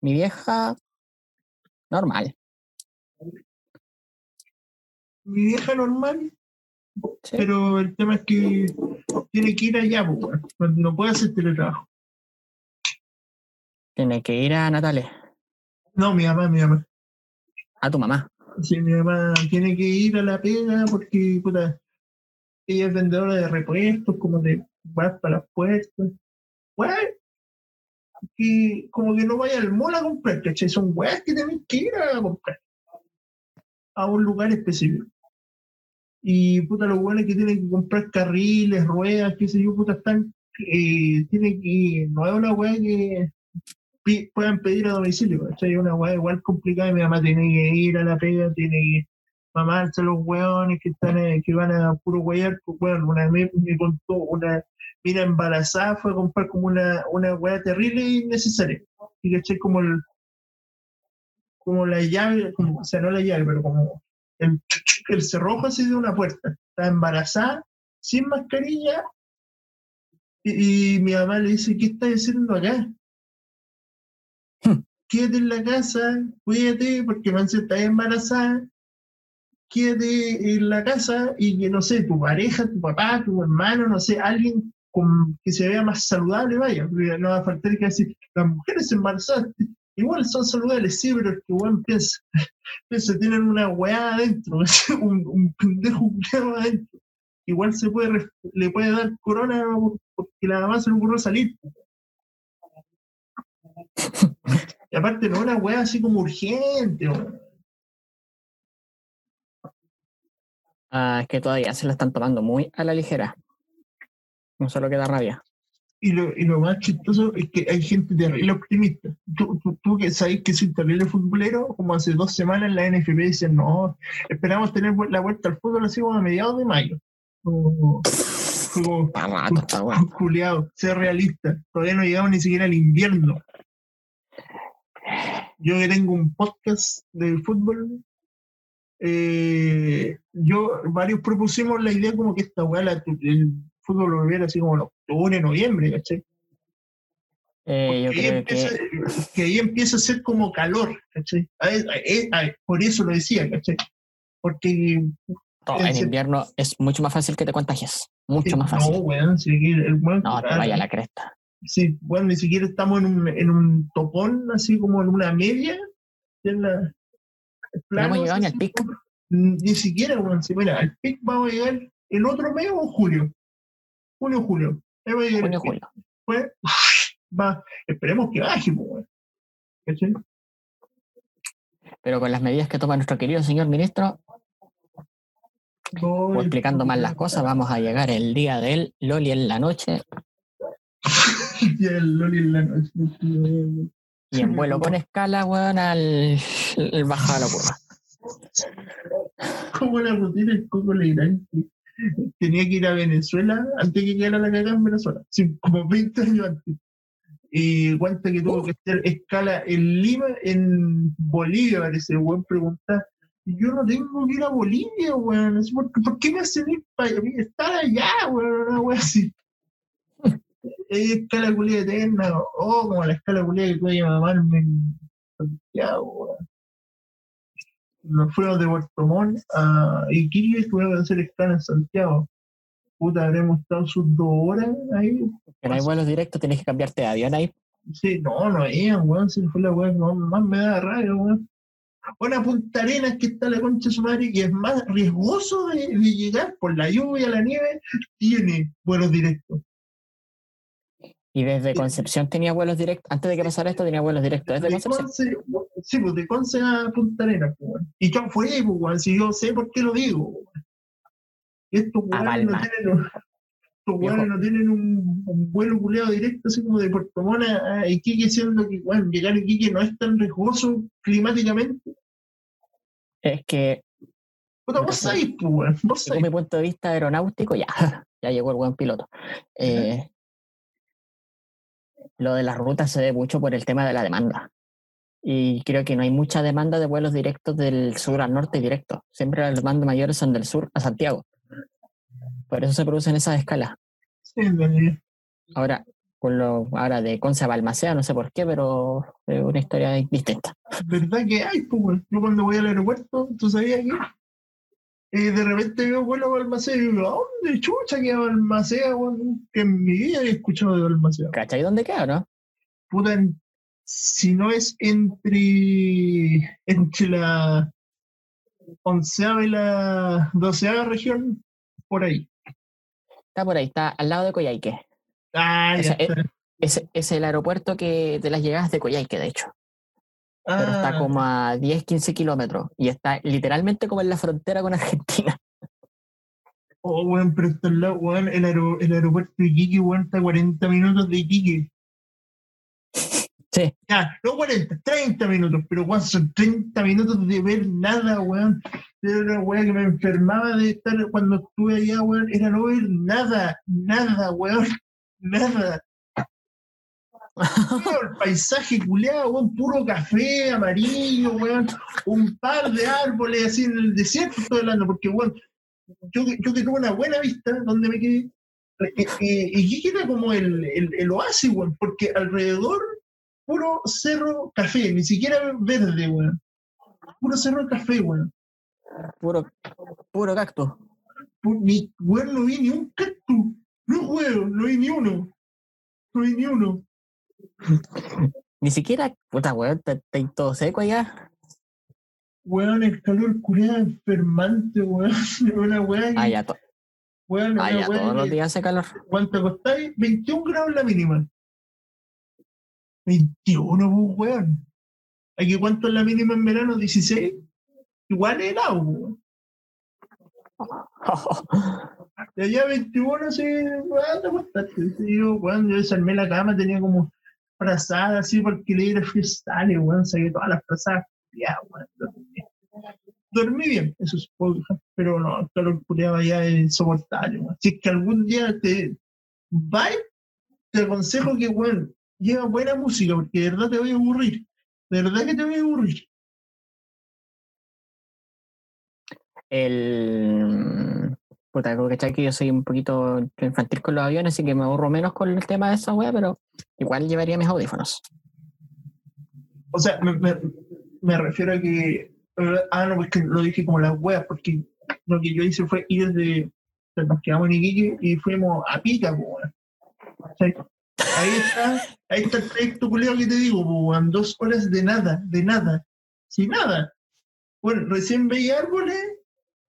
Speaker 2: Mi vieja, normal.
Speaker 1: Mi vieja normal,
Speaker 2: Sí.
Speaker 1: pero el tema es que tiene que ir allá, pues, no puede hacer teletrabajo.
Speaker 2: Tiene que ir a Natales,
Speaker 1: No, mi mamá, mi mamá.
Speaker 2: a tu mamá.
Speaker 1: Sí, mi mamá tiene que ir a la pega porque, puta, ella es vendedora de repuestos, como de vas para las. Weá, que como que no vaya al mall a comprar, ¿cachai? Son weas que tenés que ir a comprar a un lugar específico. Y puta, los weones que tienen que comprar carriles, ruedas, qué sé yo, puta, están, eh, tienen que, no es una wea que puedan pedir a domicilio, ¿cachai? Una wea igual complicada mi mamá tiene que ir a la pega, tiene que mamarse los weones que están, eh, que van a puro weyar, pues bueno, una vez me contó una mira embarazada fue a comprar como una, una weá terrible e innecesaria. Y caché como el como la llave, como, o sea, no la llave, pero como el, el cerrojo así de una puerta. Está embarazada, sin mascarilla, y, y mi mamá le dice, ¿qué estás haciendo acá?
Speaker 2: Hmm.
Speaker 1: Quédate en la casa, cuídate, porque man, si estás embarazada, quédate en la casa y que, no sé, tu pareja, tu papá, tu hermano, no sé, alguien con, que se vea más saludable, vaya, porque no va a faltar que decir, las mujeres embarazadas igual son saludables, sí, pero es que weón piensa, piensa, tienen una weá adentro, un, un pendejo adentro. Igual se puede, le puede dar corona porque la mamá se le ocurrió salir. Y aparte no es una weá así como urgente, weón.
Speaker 2: Es que todavía se la están tomando muy a la ligera. No solo queda rabia.
Speaker 1: Y lo, y lo más chistoso es que hay gente terrible optimista. Tú, tú, tú que sabes que soy terrible futbolero, como hace dos semanas la NFP dicen, no, esperamos tener la vuelta al fútbol así como a mediados de mayo. Como, como culiado, ser realista. Todavía no llegamos ni siquiera al invierno. Yo que tengo un podcast de fútbol, eh, yo, varios propusimos la idea como que esta weá, la- el fútbol lo volviera así como en octubre, noviembre, ¿cachai?
Speaker 2: Eh, yo
Speaker 1: ahí
Speaker 2: creo
Speaker 1: empieza,
Speaker 2: que
Speaker 1: que ahí empieza a ser como calor, ¿cachai? A a- a- a- por eso lo decía, ¿cachai? Porque
Speaker 2: oh,
Speaker 1: en
Speaker 2: invierno es mucho más fácil que te contagies. Mucho más
Speaker 1: no,
Speaker 2: fácil.
Speaker 1: weón, si el weón-
Speaker 2: No, te
Speaker 1: ah,
Speaker 2: vaya a la cresta.
Speaker 1: Sí, bueno, ni siquiera estamos en un, en un topón, así como en una media. En la,
Speaker 2: No hemos llegado ni al pic.
Speaker 1: Ni siquiera, bueno, si mira, al pic vamos a llegar el otro mes o julio. Junio, julio. Ahí va a llegar
Speaker 2: Junio, julio.
Speaker 1: Después, va, esperemos que baje, pues, weón. ¿Cachai?
Speaker 2: Pero con las medidas que toma nuestro querido señor ministro, o explicando mal las cosas, vamos a llegar el día del Loli en la noche
Speaker 1: el Loli en la noche.
Speaker 2: Y en vuelo con escala, weón, al, al bajado de la curva.
Speaker 1: Como la rutina el Coco Tenía que ir a Venezuela antes que llegara la cagada en Venezuela. Sí, como 20 años antes. Y cuenta que tuvo que hacer escala en Lima, en Bolivia, parece. Weón pregunta. Y yo no tengo que ir a Bolivia, weón. Así, ¿Por, por qué me hacen ir para estar allá, weón? Una weón así. Es escala culia eterna. Oh, como la escala culia que tuve que mamarme en Santiago. Nos fuimos de Puerto Montt a Iquique y tuvimos que hacer escala en Santiago. Puta, habremos estado sus dos horas ahí.
Speaker 2: No hay vuelos directos, tienes que cambiarte de avión ahí.
Speaker 1: Sí, no, no es, weón. Si fue la weón más- más me da rabia, weón. Una Punta Arenas que está la concha de su madre y es más riesgoso de, de llegar por la lluvia, la nieve, tiene vuelos directos.
Speaker 2: Y desde Concepción tenía vuelos directos. Antes de que pasara esto, tenía vuelos directos desde
Speaker 1: De
Speaker 2: Concepción.
Speaker 1: Conce, sí, pues de Conce a Punta Arenas, pues. Y yo fue, pues, si yo sé por qué lo digo, weón. Estos weones no tienen, un- estos weones no tienen un, un vuelo culeado directo, así como de Puerto Montt a Iquique, siendo que, weón, llegar a Iquique no es tan riesgoso climáticamente.
Speaker 2: Es que,
Speaker 1: Puta, vos sabés, pues, vos sabés.
Speaker 2: mi punto de vista aeronáutico, ya, ya llegó el buen piloto. Eh, lo de las rutas se ve mucho por el tema de la demanda. Y creo que no hay mucha demanda de vuelos directos del sur al norte directo. Siempre las demandas mayores son del sur a Santiago. Por eso se producen esas escalas.
Speaker 1: Sí.
Speaker 2: Ahora, con lo, ahora de Conce a Balmaceda, no sé por qué, pero es una historia distinta.
Speaker 1: ¿Verdad que hay, pues? Yo cuando voy al aeropuerto, ¿tú sabías que? Eh, de repente veo vuelo a Balmaceda y digo, ¿a dónde chucha queda Balmaceda, weón? Que en mi vida he escuchado de Balmaceda.
Speaker 2: ¿Cachai dónde queda, no?
Speaker 1: Puta, en si no es entre, entre la onceava y la doceava región, por ahí.
Speaker 2: Está por ahí, está al lado de Coyhaique.
Speaker 1: Ah, ya está.
Speaker 2: Es, es el aeropuerto que de las llegadas de Coyhaique, de hecho. Pero está
Speaker 1: Ah,
Speaker 2: como a 10, 15 kilómetros y está literalmente como en la frontera con Argentina.
Speaker 1: Oh, weón, pero está al lado, weón, el, aero- el aeropuerto de Iquique, weón, está a 40 minutos de Iquique.
Speaker 2: Sí.
Speaker 1: Ya, no 40, 30 minutos, pero weón, son 30 minutos de ver nada, weón. Era una weá que me enfermaba de estar cuando estuve allá, weón, era no ver nada, nada, weón, nada. El paisaje culeado, weón, puro café, amarillo, weón, un par de árboles así en el desierto todo el año, porque, weón, yo, yo que tuve una buena vista donde me quedé, eh, eh, Iquique era como el, el, el oasis, weón, porque alrededor puro cerro café, ni siquiera verde, weón. Puro cerro café, weón.
Speaker 2: Puro, puro cactus.
Speaker 1: Ni, weón, no vi ni un cactus. No, weón, no vi ni uno. No vi ni uno.
Speaker 2: Ni siquiera, puta weón, está está todo seco allá.
Speaker 1: Weón, el calor culeado enfermante, weón. Una que,
Speaker 2: Ah, ya,
Speaker 1: weón,
Speaker 2: ah, ya todos los días hace calor.
Speaker 1: ¿Cuánto costáis? 21 grados la mínima. 21, pues, weón. ¿Aquí cuánto es la mínima en verano? 16. Igual helado, weón. De allá 21, sí, weón, te acostaste. Sí, yo, weón, yo desarmé la cama, tenía como frazada así porque le era freestyle, weón. Saqué todas las frazadas, ya, weón. Dormí. Bien, eso es pero no, el calor culeado allá es insoportable, weón. Si es que algún día te vas, te aconsejo que, weón, lleva buena música, porque de verdad te voy a aburrir. De verdad que te voy a aburrir.
Speaker 2: El. Puta, como que que yo soy un poquito infantil con los aviones, así que me aburro menos con el tema de esa wea, pero igual llevaría mis audífonos.
Speaker 1: O sea, me, me- me refiero a que. ah, no, es que lo dije como las weas, porque lo que yo hice fue ir de. Nos quedamos en Iquique y fuimos a Pica, po, weón. ¿Cachai? Ahí está, ahí está el trayecto culiao que te digo, weón. Dos horas de nada, de nada, sin nada. Bueno, recién veía árboles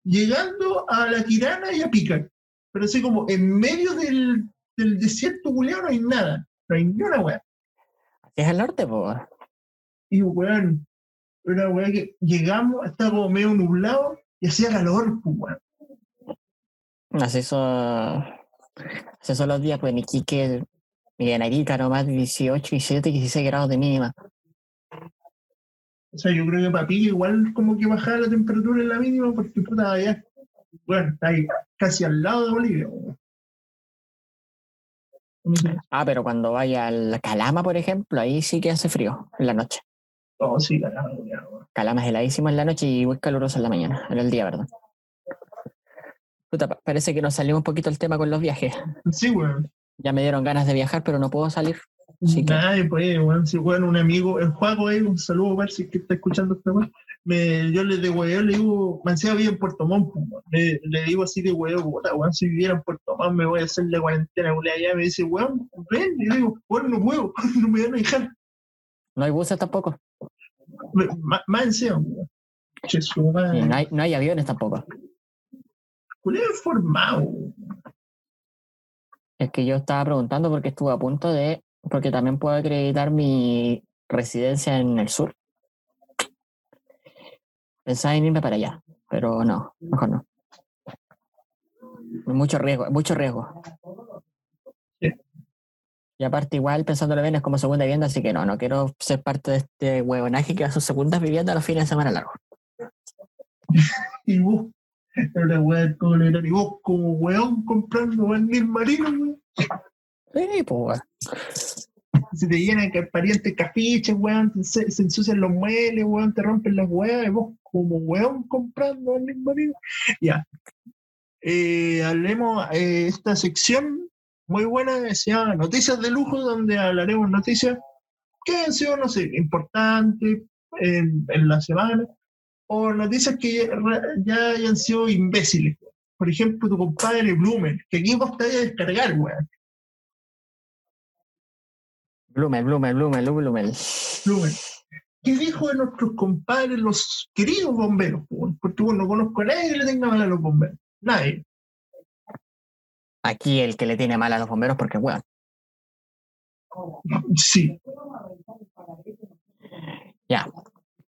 Speaker 1: llegando a la Tirana y a Pica. Pero así como en medio del, del desierto culiao no hay nada, no hay ni una.
Speaker 2: Así es el norte, pues.
Speaker 1: Y weón, una weá que llegamos, estaba como medio nublado y hacía calor, pues weón.
Speaker 2: Así son. Así son los días, pues en Iquique y en Arica nomás 18, 17, 16 grados de mínima.
Speaker 1: O sea, yo creo que para Pique igual como que bajaba la temperatura en la mínima porque puta allá, bueno, está ahí casi al lado de Bolivia,
Speaker 2: Ah, pero cuando vaya al Calama, por ejemplo, ahí sí que hace frío en la noche.
Speaker 1: Oh, sí, carajo, weón.
Speaker 2: Calama es heladísimo en la noche y muy caluroso en la mañana, en el día, ¿verdad? Puta, pa- parece que nos salió un poquito el tema con los viajes.
Speaker 1: Sí, weón.
Speaker 2: Ya me dieron ganas de viajar, pero no puedo salir. Sí que-
Speaker 1: Nadie puede, weón. Sí, weón, un amigo, el Juaco ahí, un saludo para si es que está escuchando esta weón. Me, yo le de weón, le digo, me decía bien en Puerto Montt, pues, le, le digo así de weón, puta, weón, si viviera en Puerto Montt me voy a hacer la cuarentena, weón, allá me dice, weón, ven, y le digo, weón, no puedo, no me van a dejar.
Speaker 2: No hay buses tampoco.
Speaker 1: Me- Más, más encima, weón.
Speaker 2: No hay, no hay aviones tampoco.
Speaker 1: Culero informado, weón.
Speaker 2: Es que yo estaba preguntando porque estuve a punto de, porque también puedo acreditar mi residencia en el sur. Pensaba en irme para allá, pero no, mejor no. Mucho riesgo, mucho riesgo.
Speaker 1: Sí.
Speaker 2: Y aparte igual pensándolo bien es como segunda vivienda, así que no, no quiero ser parte de este huevonaje que a sus segundas viviendas los fines de semana largos.
Speaker 1: Y vos, el y vos como weón comprando barniz marino.
Speaker 2: Sí, pues.
Speaker 1: se te llenan parientes cafiches, weón, se, se ensucian los muebles, weón, te rompen las weas, y vos como weón comprando al mismo marido. Ya. Eh, hablemos eh, esta sección muy buena que se llama Noticias de Lujo, donde hablaremos noticias que han sido, no sé, importantes en, en la semana, o noticias que ya, ya hayan sido imbéciles. Por ejemplo, tu compadre Blumen, que aquí vos te vayas a descargar, weón.
Speaker 2: Blumel, Blumel, Blumel, Blumel.
Speaker 1: Blumel. ¿Qué dijo de nuestros compadres, los queridos bomberos? po? Porque bueno, no conozco a nadie que le tenga mal a los bomberos. Nadie.
Speaker 2: Aquí el que le tiene mal a los bomberos porque, bueno,
Speaker 1: Sí.
Speaker 2: ya.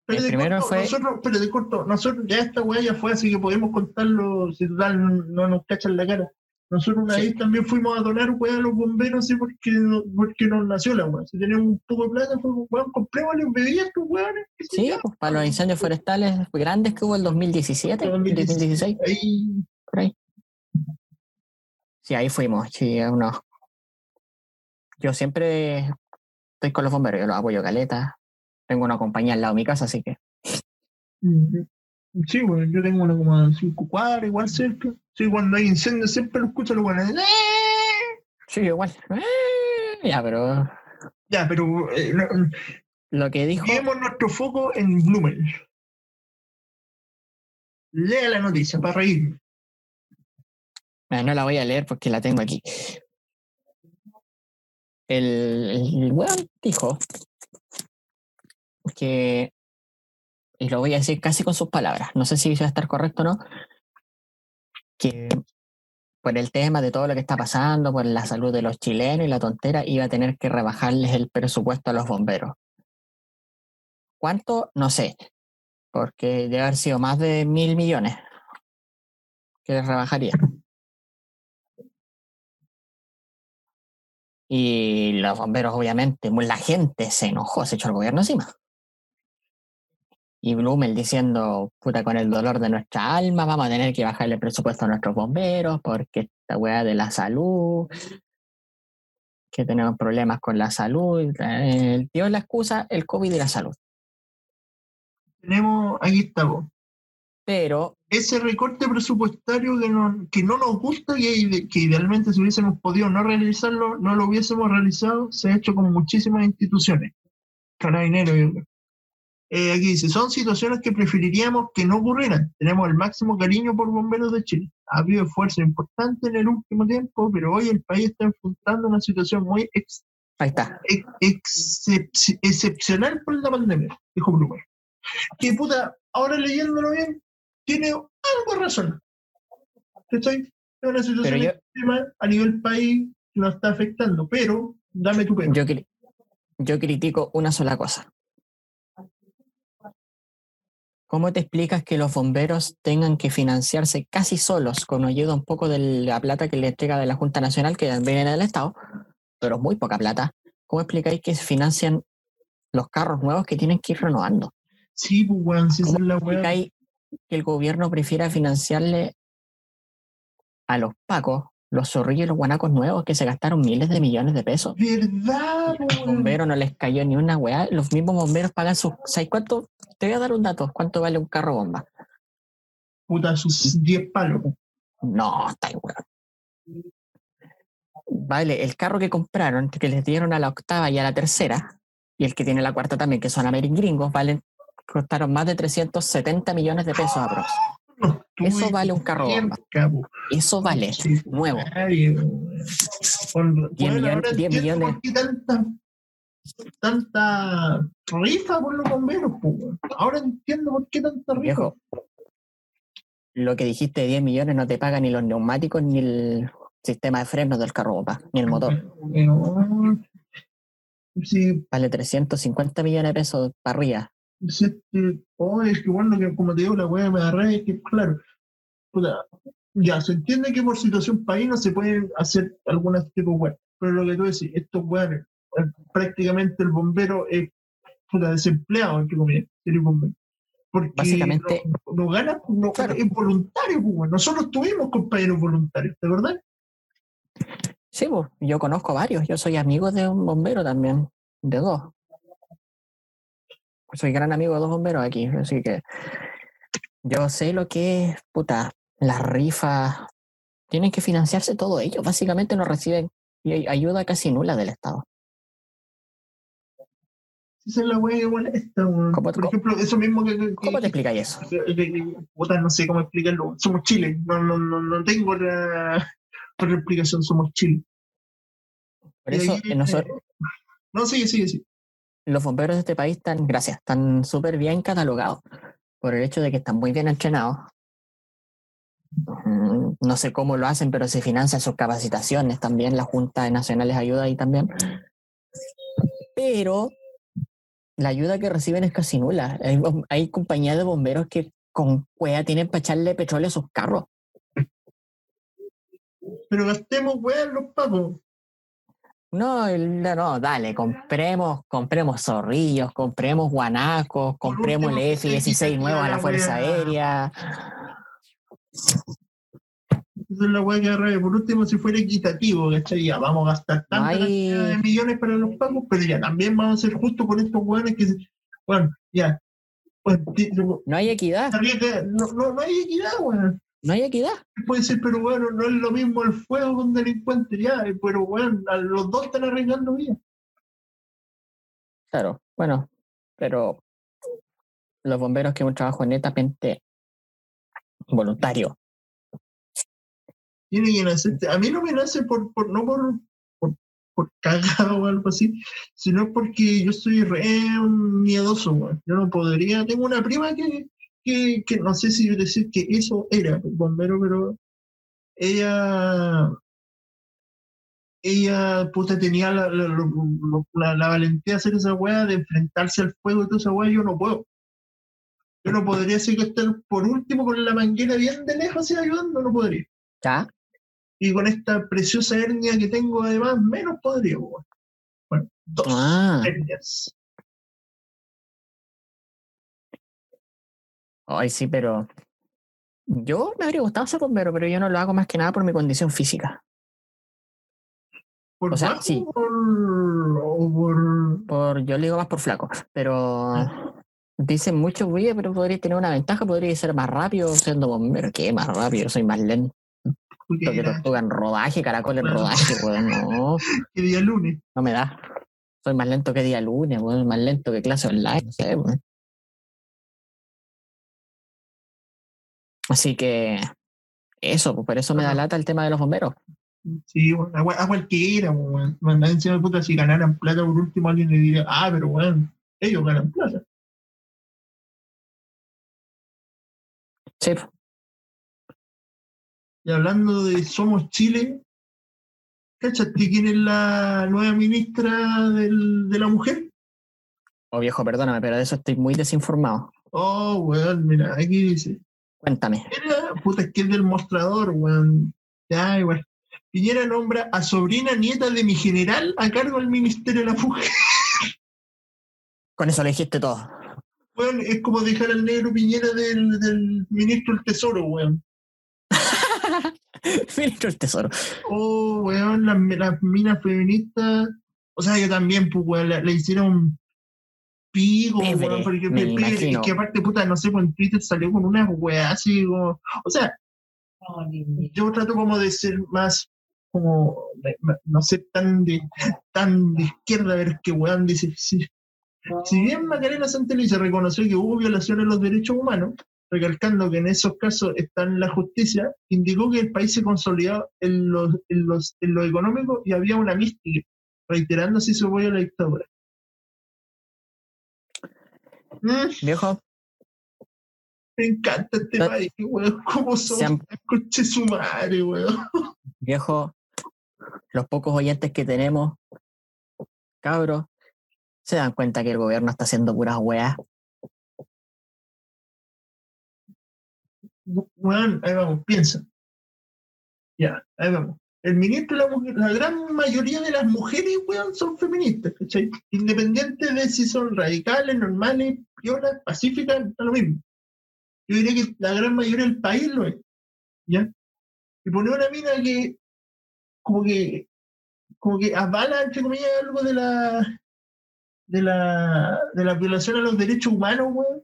Speaker 1: Pero
Speaker 2: El primero
Speaker 1: corto,
Speaker 2: fue-
Speaker 1: Nosotros, pero de corto, nosotros ya esta weá ya fue, así que podemos contarlo si total no, no nos cachan la cara. Nosotros una
Speaker 2: Sí.
Speaker 1: vez también fuimos a donar weá a los bomberos así porque, porque nos nació la weá. Si teníamos un poco de plata, fue weón, comprémosle bebidas a estos weones.
Speaker 2: Sí, pues para los incendios forestales grandes que hubo el 2017, 2016,
Speaker 1: Ahí,
Speaker 2: por ahí. Sí, ahí fuimos. Sí, unos- Yo siempre estoy con los bomberos, yo los apoyo caleta. Tengo una compañía al lado de mi casa, así que
Speaker 1: Sí, bueno, yo tengo una como a cinco cuadras, igual cerca. Sí, cuando hay incendios siempre lo escucho weones. ¡Eh!
Speaker 2: sí, igual. ¡Eh! Ya, pero
Speaker 1: Ya, pero eh, no-
Speaker 2: lo que dijo,
Speaker 1: Llevemos nuestro foco en Blumel. Lea la noticia para reírme.
Speaker 2: Eh, no la voy a leer porque la tengo aquí. El, el weón dijo que, y lo voy a decir casi con sus palabras, no sé si va a estar correcto o no, que por el tema de todo lo que está pasando, por la salud de los chilenos y la tontera, iba a tener que rebajarles el presupuesto a los bomberos. ¿Cuánto? No sé, porque debe haber sido más de mil millones que les rebajaría. Y los bomberos, obviamente, la gente se enojó, se echó al gobierno encima. Y Blumel diciendo, puta, con el dolor de nuestra alma, vamos a tener que bajarle el presupuesto a nuestros bomberos porque esta weá de la salud, que tenemos problemas con la salud. El tío es la excusa, el COVID y la salud.
Speaker 1: Tenemos, aquí está, vos.
Speaker 2: Pero,
Speaker 1: ese recorte presupuestario que no, que no nos gusta y que idealmente si hubiésemos podido no realizarlo, no lo hubiésemos realizado, se ha hecho con muchísimas instituciones. Carabineros. Eh, aquí dice, son situaciones que preferiríamos que no ocurrieran. Tenemos el máximo cariño por bomberos de Chile. Ha habido esfuerzo importante en el último tiempo, pero hoy el país está enfrentando una situación muy ex-
Speaker 2: ahí está.
Speaker 1: ex- excep- excepcional por la pandemia, dijo Blumer. Que puta, ahora leyéndolo bien, tiene algo de razón. ¿Cachai? Es una situación
Speaker 2: yo-
Speaker 1: a nivel país que nos está afectando, pero dame tu.
Speaker 2: Yo, cri- yo critico una sola cosa. ¿Cómo te explicas que los bomberos tengan que financiarse casi solos con ayuda un poco de la plata que le entrega de la Junta Nacional, que viene del Estado, pero muy poca plata? ¿Cómo explicáis que se financian los carros nuevos que tienen que ir renovando?
Speaker 1: Sí, pues weón, si
Speaker 2: ¿Cómo
Speaker 1: es la
Speaker 2: explicáis que el gobierno prefiera financiarle a los pacos, los zorrillos y los guanacos nuevos que se gastaron miles de millones de pesos?
Speaker 1: ¿Verdad,
Speaker 2: Y a
Speaker 1: po,
Speaker 2: los bomberos no les cayó ni una weá. Los mismos bomberos pagan sus. ¿Sabes cuánto? Te voy a dar un dato. ¿Cuánto vale un carro bomba?
Speaker 1: Puta, sus 10 palos.
Speaker 2: No, está weón. Vale, el carro que compraron, que les dieron a la octava y a la tercera, y el que tiene la cuarta también, que son American gringos, valen, costaron más de 370 millones de pesos aprox. Eso vale un carro bomba. Eso vale,
Speaker 1: Sí,
Speaker 2: nuevo.
Speaker 1: Ay, weón. Con-
Speaker 2: 10
Speaker 1: bueno,
Speaker 2: millones-
Speaker 1: ahora
Speaker 2: 10
Speaker 1: entiendo
Speaker 2: millones.
Speaker 1: por qué tanta, tanta rifa por los bomberos. Ahora entiendo por qué tanta rifa.
Speaker 2: Viejo, lo que dijiste de 10 millones no te paga ni los neumáticos ni el sistema de frenos del carro bomba, ni el motor.
Speaker 1: Sí,
Speaker 2: Vale 350 millones de pesos para arriba.
Speaker 1: Sí, este, oh, es que bueno, que como te digo, la weá me agarré, es que claro, puta, ya se entiende que por situación país no se pueden hacer algunas tipos de weas, pero lo que tú decís, estos weones, prácticamente el bombero es puta, desempleado, entre comillas, sería bombero. Porque
Speaker 2: Básicamente-
Speaker 1: no, no gana, no,
Speaker 2: Claro.
Speaker 1: es voluntario, pues, weón. nosotros tuvimos compañeros voluntarios, ¿de verdad?
Speaker 2: Sí, pues, yo conozco varios. Yo soy amigo de un bombero también, de dos. Soy gran amigo de dos bomberos aquí, así que yo sé lo que es, puta, las rifas. Tienen que financiarse todo ellos. Básicamente no reciben ayuda casi nula del Estado.
Speaker 1: Esa es la que molesta, weón.
Speaker 2: ¿Cómo-
Speaker 1: Por ejemplo, eso mismo que, que-
Speaker 2: ¿Cómo te explicáis eso?
Speaker 1: que- que- puta, no sé cómo explicarlo. Somos Chile, no, no, no, no tengo otra, otra explicación, somos Chile.
Speaker 2: Por eso
Speaker 1: ahí,
Speaker 2: nosotros,
Speaker 1: No, sigue, sigue, sigue.
Speaker 2: Los bomberos de este país están, gracias, están súper bien catalogados por el hecho de que están muy bien entrenados. Mm, No sé cómo lo hacen, pero se financian sus capacitaciones también. La Junta de Nacionales ayuda ahí también. Pero la ayuda que reciben es casi nula. Hay, compañías de bomberos que con cuea tienen para echarle petróleo a sus carros.
Speaker 1: Pero gastemos weá los pagos.
Speaker 2: No, no, no, dale, compremos, compremos zorrillos, compremos guanacos, compremos el
Speaker 1: último, que sea
Speaker 2: F-16 nuevo a la Fuerza. Aérea.
Speaker 1: Esa es la weá que. Por último, si fuera equitativo, ¿cachai? Ya vamos a gastar tanta cantidad de millones para los pagos, pero ya también vamos a ser justos con estos weones que, bueno, ya. Pues,
Speaker 2: No hay equidad,
Speaker 1: no, no hay equidad, weón.
Speaker 2: No hay equidad.
Speaker 1: Puede ser, pero bueno, no es lo mismo el fuego con delincuentes, ya, eh, pero bueno, a los dos están arriesgando bien.
Speaker 2: Claro, bueno, pero los bomberos que es un trabajo netamente voluntario.
Speaker 1: Tiene que nacer, a mí no me nace por, por no por, por, por cagado o algo así, sino porque yo soy re miedoso, weón. Yo no podría, tengo una prima que, que, que no sé si decir que eso era bombero, pero ella ella puta tenía la, la, la- la- la valentía de hacer esa weá, de enfrentarse al fuego y toda esa weá, yo no puedo. Yo no podría así que estar por último con la manguera bien de lejos así ayudando, no podría.
Speaker 2: ¿Ya?
Speaker 1: Y con esta preciosa hernia que tengo además, menos podría, weón. Bueno, dos
Speaker 2: Ah,
Speaker 1: hernias.
Speaker 2: Ay, sí, pero yo me habría gustado ser bombero, pero yo no lo hago más que nada por mi condición física.
Speaker 1: ¿Por
Speaker 2: O sea, sí.
Speaker 1: o por, o por-
Speaker 2: Por, yo le digo más por flaco, pero dicen mucho, oye, pero podría tener una ventaja, podría ser más rápido siendo bombero. ¿Qué más rápido? Soy más lento
Speaker 1: porque
Speaker 2: tortuga en rodaje, caracol en rodaje, weón. No,
Speaker 1: que día lunes.
Speaker 2: no me da. Soy más lento que día lunes, weón, más lento que clase online, no sé, weón. Así que eso, pues por eso me da lata el tema de los bomberos.
Speaker 1: Sí, bueno, a, cualquiera, weón. Mandar encima de puta, si ganaran plata por último, alguien le diría, ah, pero weón, ellos ganan plata.
Speaker 2: Sí, pues.
Speaker 1: Y hablando de Somos Chile, ¿cachaste quién es la nueva ministra del- de la mujer?
Speaker 2: oh viejo, perdóname, pero de eso estoy muy desinformado.
Speaker 1: Oh, weón, mira, aquí dice.
Speaker 2: Cuéntame.
Speaker 1: Puta, es que es del mostrador, weón. Ya, igual. Piñera nombra a sobrina nieta de mi general a cargo del Ministerio de la Mujer.
Speaker 2: Con eso le dijiste todo.
Speaker 1: Weón, es como dejar al negro Piñera del, del ministro del Tesoro, weón.
Speaker 2: Ministro del Tesoro.
Speaker 1: Oh, weón, las, las minas feministas. O sea, yo también, pues, weón, le, le hicieron pico, weón, porque
Speaker 2: me
Speaker 1: es que aparte, puta, no sé, pues en Twitter salió con unas weas así, como. O sea, yo trato como de ser más como no ser tan de tan de izquierda a ver qué weón dice si, si bien Macarena Santelice reconoció que hubo violaciones a los derechos humanos recalcando que en esos casos está en la justicia indicó que el país se consolidó en, los, en, los, en lo económico y había una mística reiterando así su apoyo a la dictadura Mm,
Speaker 2: Viejo,
Speaker 1: me encanta este país weón cómo
Speaker 2: han-
Speaker 1: coche su madre weón
Speaker 2: viejo, los pocos oyentes que tenemos, cabros, se dan cuenta que el gobierno está haciendo puras weas.
Speaker 1: Weón, ahí vamos, piensa. Ya, ahí vamos. El ministro la mujer, la gran mayoría de las mujeres, weón, son feministas, ¿cachai? Independiente de si son radicales, normales, piolas, pacíficas, da lo mismo. Yo diría que la gran mayoría del país lo es. ¿Ya? Y poner una mina que, como que, como que avala, entre comillas, algo de la, de la, de la violación a los derechos humanos, weón.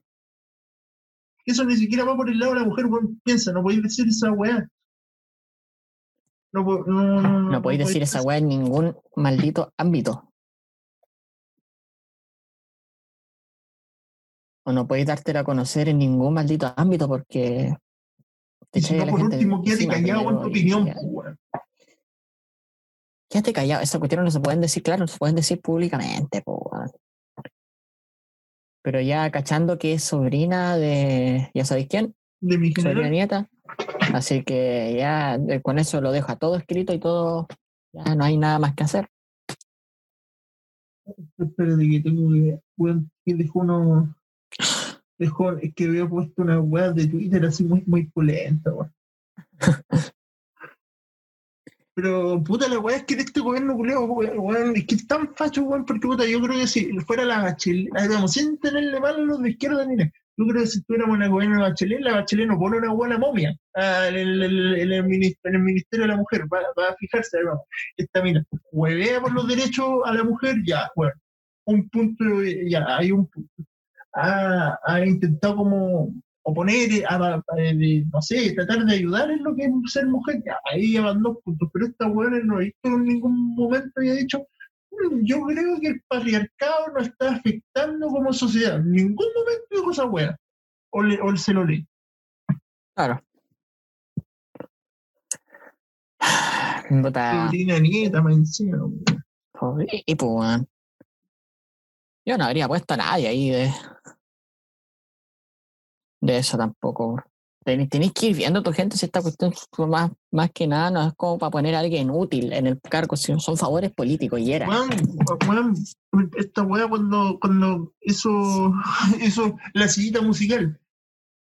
Speaker 1: Eso ni siquiera va por el lado de la mujer, weón. Piensa, no podéis decir esa weá. No, po- no, no,
Speaker 2: No podéis decir esa wea en ningún maldito ámbito. O no podéis dártela a conocer en ningún maldito ámbito porque te
Speaker 1: si no, por último, quédate callado con tu opinión,
Speaker 2: quédate callado. Esas cuestiones no se pueden decir, claro, no se pueden decir públicamente, po. Pero ya cachando que es sobrina de, ya sabéis quién,
Speaker 1: De mi
Speaker 2: sobrina
Speaker 1: general.
Speaker 2: nieta. Así que ya eh, con eso lo deja todo escrito y todo, ya no hay nada más que hacer.
Speaker 1: Espérate que tengo que. Weón, dejó uno. Dejó. Es que había puesto una weá de Twitter así muy, muy pulenta, weón. Pero, puta, la weá es que de este gobierno culeo, weón, es que es tan facho, weón, porque, puta, yo creo que si fuera la ah, digamos, sin tenerle mal a los de izquierda ni nada, yo creo que si tuviéramos una gobierno de Bachelet, la Bachelet no pone una buena momia ah, en, el, el- el minis- en el Ministerio de la Mujer, va, va a fijarse, vamos, esta mina, huevea por los derechos a la mujer, ya, bueno, un punto, ya, hay un punto. Ha, ha intentado como oponer, a, a- de, no sé, tratar de ayudar en lo que es ser mujer, ya, ahí llevan dos puntos, pero esta weá no he visto en ningún momento había dicho, "Mm, yo creo que el patriarcado nos está afectando como sociedad, en ningún momento dijo esa weá, o, le- o se lo leí.
Speaker 2: Claro. Puta,
Speaker 1: nieta, más encima, weón.
Speaker 2: joder, y pues, weón. Yo no habría puesto a nadie ahí de, de eso tampoco. Ten- Tenéis que ir viendo tu gente si esta cuestión más, más que nada no es como para poner a alguien útil en el cargo, sino son favores políticos y era.
Speaker 1: Weón, weón, esta weá cuando, cuando hizo, hizo la sillita musical,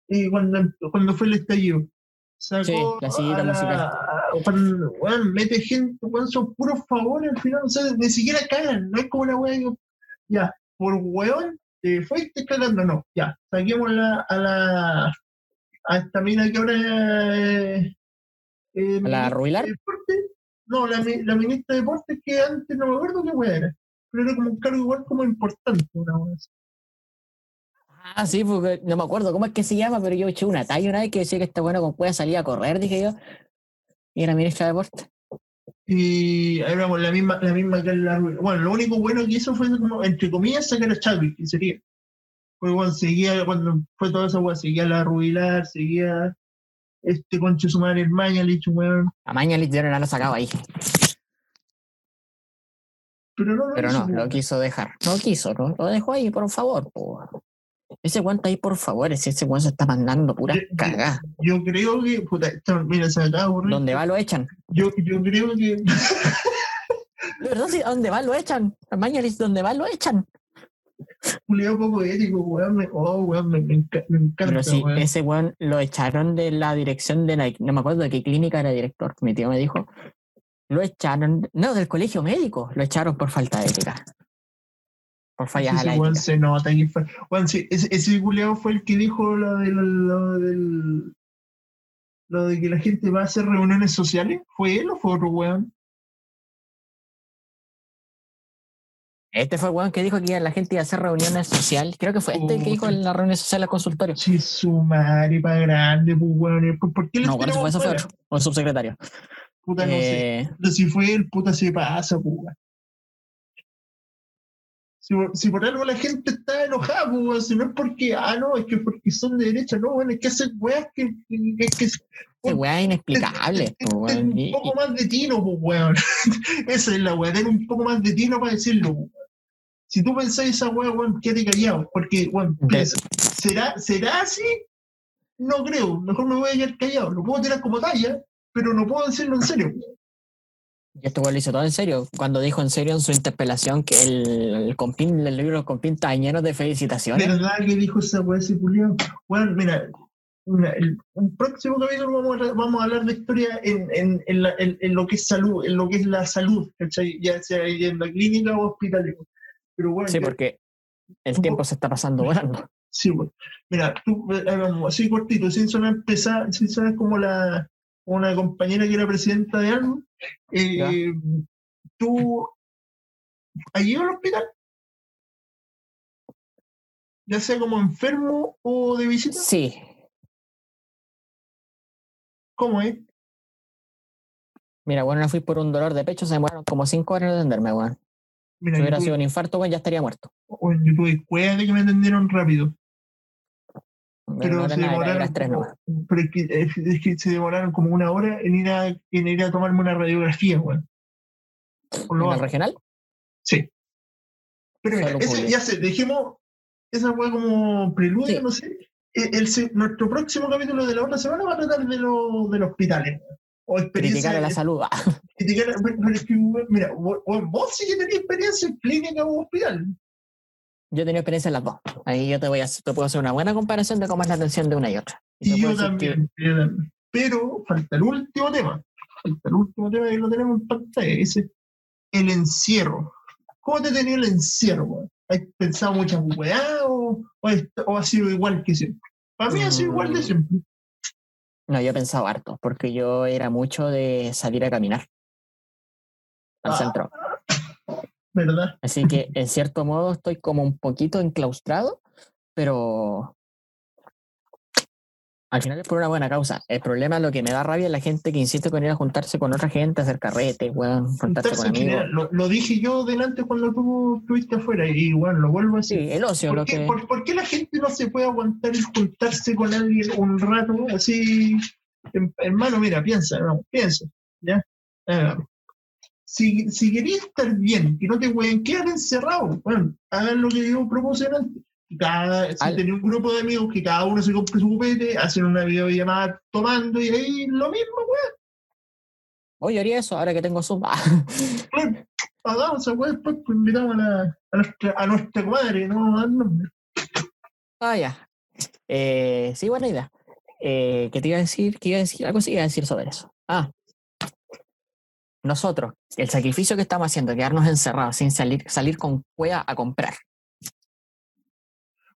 Speaker 1: eh, cuando, cuando fue el estallido. Sacó
Speaker 2: Sí, la sillita
Speaker 1: a
Speaker 2: musical.
Speaker 1: a- cuando, weón, mete gente, weón, son puros favores al final, o sea, ni siquiera cagan, no es como la weá, ya, por weón, te fuiste cagando, no, ya, saquémosla a la, a esta mina que ahora eh, eh,
Speaker 2: ¿A la
Speaker 1: ministra
Speaker 2: Rubilar?
Speaker 1: de Deportes. No, la, la ministra de Deportes que antes no me acuerdo qué weá era, pero era como un cargo igual como importante, una así.
Speaker 2: Ah, sí, porque no me acuerdo cómo es que se llama, pero yo eché una talla una vez que decía que está bueno como puede salir a correr, dije yo. Y era ministra de deporte.
Speaker 1: Y ahí vamos, la misma, la misma que la Rubilar. Bueno, lo único bueno que hizo fue como, entre comillas, sacar a Chadwick, que sería. Porque bueno, seguía, cuando fue toda esa weá, seguía la Rubilar, seguía este concho su madre, el Mañalich, weón.
Speaker 2: A Mañalich ya no la sacaba ahí,
Speaker 1: Pero no, lo
Speaker 2: pero no, lo quiso dejar. No quiso, ¿no? Lo dejó ahí, por favor. Ese guante ahí, por favor, ese, ese guante se está mandando puras cagadas.
Speaker 1: Yo creo que, puta, esto, mira, se acaba de ocurrir.
Speaker 2: Donde va lo echan.
Speaker 1: Yo, yo creo que
Speaker 2: De verdad, sí, donde va lo echan. A Mañalich, donde va lo echan.
Speaker 1: Julio poco ético, weón. Me, oh, weón, me, me enca- me encanta,
Speaker 2: Pero sí,
Speaker 1: weón.
Speaker 2: ese weón lo echaron de la dirección de la. No me acuerdo de qué clínica era director. Mi tío me dijo. Lo echaron. No, del colegio médico. Lo echaron por falta de ética. Por fallas a
Speaker 1: Ese
Speaker 2: la
Speaker 1: weón
Speaker 2: ética.
Speaker 1: se nota. Weón, sí, ese, ese culiao fue el que dijo lo de lo, lo del. Lo de que la gente va a hacer reuniones sociales. ¿Fue él o fue otro weón?
Speaker 2: Este fue el weón que dijo que la gente iba a hacer reuniones sociales. Creo que fue este el que dijo en la reunión social al consultorio.
Speaker 1: Sí, su madre para grande, pues weón. ¿Por, qué le
Speaker 2: No, bueno, eso fue, eso fue otro. O el subsecretario.
Speaker 1: Puta, no sé.
Speaker 2: Eh,
Speaker 1: Pero si fue él, puta, se pasa, pues weón. Si, por- si por algo la gente está enojada, pues, weón, si no es porque, ah, no, es que porque son de derecha, no, bueno, es que hacen weas que, que, que, que
Speaker 2: ese weá es inexplicable.
Speaker 1: ten
Speaker 2: weón.
Speaker 1: un poco más de tino, pues, weón. Esa es la wea, ten un poco más de tino para decirlo, pues, weón. Si tú pensás esa wea, weón, quédate callado, porque, weón, ¿será, ¿será así? No creo, mejor me voy a quedar callado. Lo puedo tirar como talla, pero no puedo decirlo en serio.
Speaker 2: Y este weón lo hizo todo en serio. Cuando dijo en serio en su interpelación que el, el compín, el libro Compín está lleno de felicitaciones.
Speaker 1: ¿Verdad que dijo esa wea ese culiao? Bueno, mira, una- el, un próximo capítulo vamos a, vamos a hablar de historia en, en, en, la- en- en lo que es salud, en lo que es la salud, ¿cachai? ya sea en la clínica o hospital. Pero bueno,
Speaker 2: Sí,
Speaker 1: ya-
Speaker 2: porque el tiempo
Speaker 1: poco-
Speaker 2: se está pasando volando.
Speaker 1: sí, bueno. Mira, tú, eh, hagamos así cortito, sin sonar pesar, sin sonar como la una compañera que era presidenta de algo, eh, tú ¿has ido al hospital? Ya sea como enfermo o de visita,
Speaker 2: Sí,
Speaker 1: ¿cómo es?
Speaker 2: mira, bueno, no fui por un dolor de pecho, se demoraron como cinco horas en atenderme, weón.
Speaker 1: Mira,
Speaker 2: Si
Speaker 1: yo
Speaker 2: hubiera
Speaker 1: tuve-
Speaker 2: sido un infarto, weón, ya estaría muerto.
Speaker 1: o en YouTube, cueva de que me atendieron rápido.
Speaker 2: Pero
Speaker 1: se demoraron.
Speaker 2: las tres
Speaker 1: como-
Speaker 2: nomás.
Speaker 1: pero es que, es- es que se demoraron como una hora en ir a, en ir a tomarme una radiografía, weón.
Speaker 2: ¿En el regional?
Speaker 1: Sí. Pero mira, ese, ya sé, dejemos esa weá como preludio,
Speaker 2: Sí.
Speaker 1: no sé. El- el nuestro próximo capítulo de la otra semana va a tratar de, lo, de los hospitales. O.
Speaker 2: Criticar a la salud.
Speaker 1: criticar- mira, vos, vos- sí que tenías experiencia en clínica o hospital.
Speaker 2: Yo he tenido experiencia en las dos. Ahí yo te voy a te puedo hacer una buena comparación de cómo es la atención de una y otra.
Speaker 1: Y yo
Speaker 2: que-
Speaker 1: también, yo también. Pero falta el último tema. Falta el último tema que lo tenemos en pantalla. Dice el encierro. ¿Cómo te ha tenido el encierro? ¿Has pensado muchas weá o, o, es- o ha sido igual que siempre? Para mí ha sido igual de
Speaker 2: Mm.
Speaker 1: siempre.
Speaker 2: No, yo he pensado harto, porque yo era mucho de salir a caminar al
Speaker 1: Ah.
Speaker 2: centro.
Speaker 1: ¿Verdad?
Speaker 2: Así que, en cierto modo, estoy como un poquito enclaustrado, pero al final es por una buena causa. El problema, lo que me da rabia es la gente que insiste con ir a juntarse con otra gente, hacer carrete, weón, juntarse
Speaker 1: Juntarse
Speaker 2: con amigos.
Speaker 1: Lo, lo dije yo delante cuando tú estuviste afuera y bueno, lo vuelvo a
Speaker 2: Sí,
Speaker 1: decir.
Speaker 2: el ocio,
Speaker 1: ¿Por
Speaker 2: lo
Speaker 1: qué,
Speaker 2: que...
Speaker 1: por- por qué la gente no se puede aguantar y juntarse con alguien un rato así? Em- Hermano, mira, piensa, no, piensa, ¿ya? Ah, si, si querías estar bien, que no te pueden quedar encerrado, bueno, hagan lo que yo propuse antes. Cada, si tenés un grupo de amigos que cada uno se compre su copete, hacen una videollamada tomando y ahí lo mismo, weón.
Speaker 2: Oye, haría eso ahora que tengo Zoom.
Speaker 1: Hagamos esa weá, después pues, invitamos a, la- a nuestra, a nuestra comadre, no a nombre.
Speaker 2: Ah, ya. Eh, sí, buena idea. Eh, ¿Qué te iba a decir? ¿Qué iba a decir? Algo sí iba a decir sobre eso. Ah. Nosotros, el sacrificio que estamos haciendo, quedarnos encerrados sin salir, salir con cueva a comprar.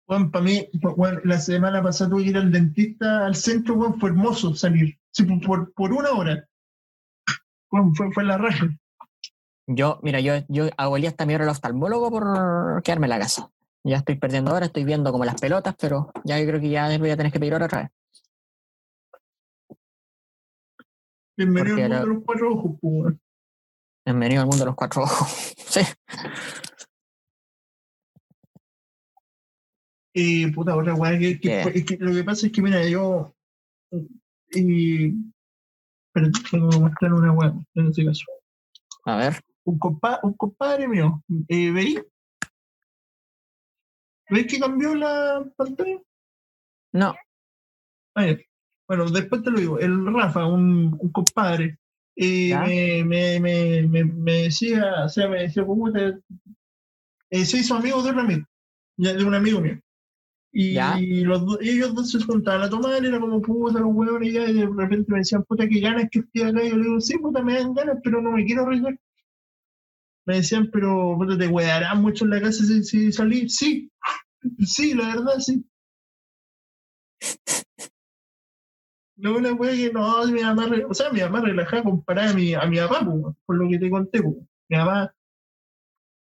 Speaker 1: Juan, para mí, weón, la semana pasada tuve que ir al dentista al centro, weón, fue hermoso salir. Sí, por, por, una hora. Weón, fue, fue la raja.
Speaker 2: Yo, mira, yo, yo abolí hasta mi hora al oftalmólogo por quedarme en la casa. Ya estoy perdiendo horas, estoy viendo como las pelotas, pero ya yo creo que ya voy a tener que pedir hora otra vez.
Speaker 1: Bienvenido al mundo de los cuatro ojos, pues.
Speaker 2: Bienvenido al mundo de los cuatro ojos. sí.
Speaker 1: Y puta, otra weá que, que
Speaker 2: Yeah.
Speaker 1: fue- es que lo que pasa es que, mira, yo. Y. Pero tengo que mostrar una weá en este caso.
Speaker 2: A ver.
Speaker 1: Un, compa- un compadre mío, eh, ¿veis? ¿Veis que cambió la pantalla?
Speaker 2: No.
Speaker 1: A ver, bueno, después te lo digo. El Rafa, un, un compadre, eh, me, me, me, me, decía, o sea, me decía, ¿cómo te- eh, se hizo amigo de un amigo, de un amigo mío. Y
Speaker 2: ¿Ya?
Speaker 1: los dos- ellos dos se juntaban a tomar, era como puta los huevones, y ya, y de repente me decían, puta, qué ganas que estoy acá. Y yo le digo, sí, puta, me dan ganas, pero no me quiero arriesgar. Me decían, pero puta, te huearán mucho en la casa si, si salís. Sí, sí, la verdad, sí. No, una wea que no, mi mamá, o sea, mi mamá relajada comparada a mi, a mi papá, po, por lo que te conté, po. Mi mamá,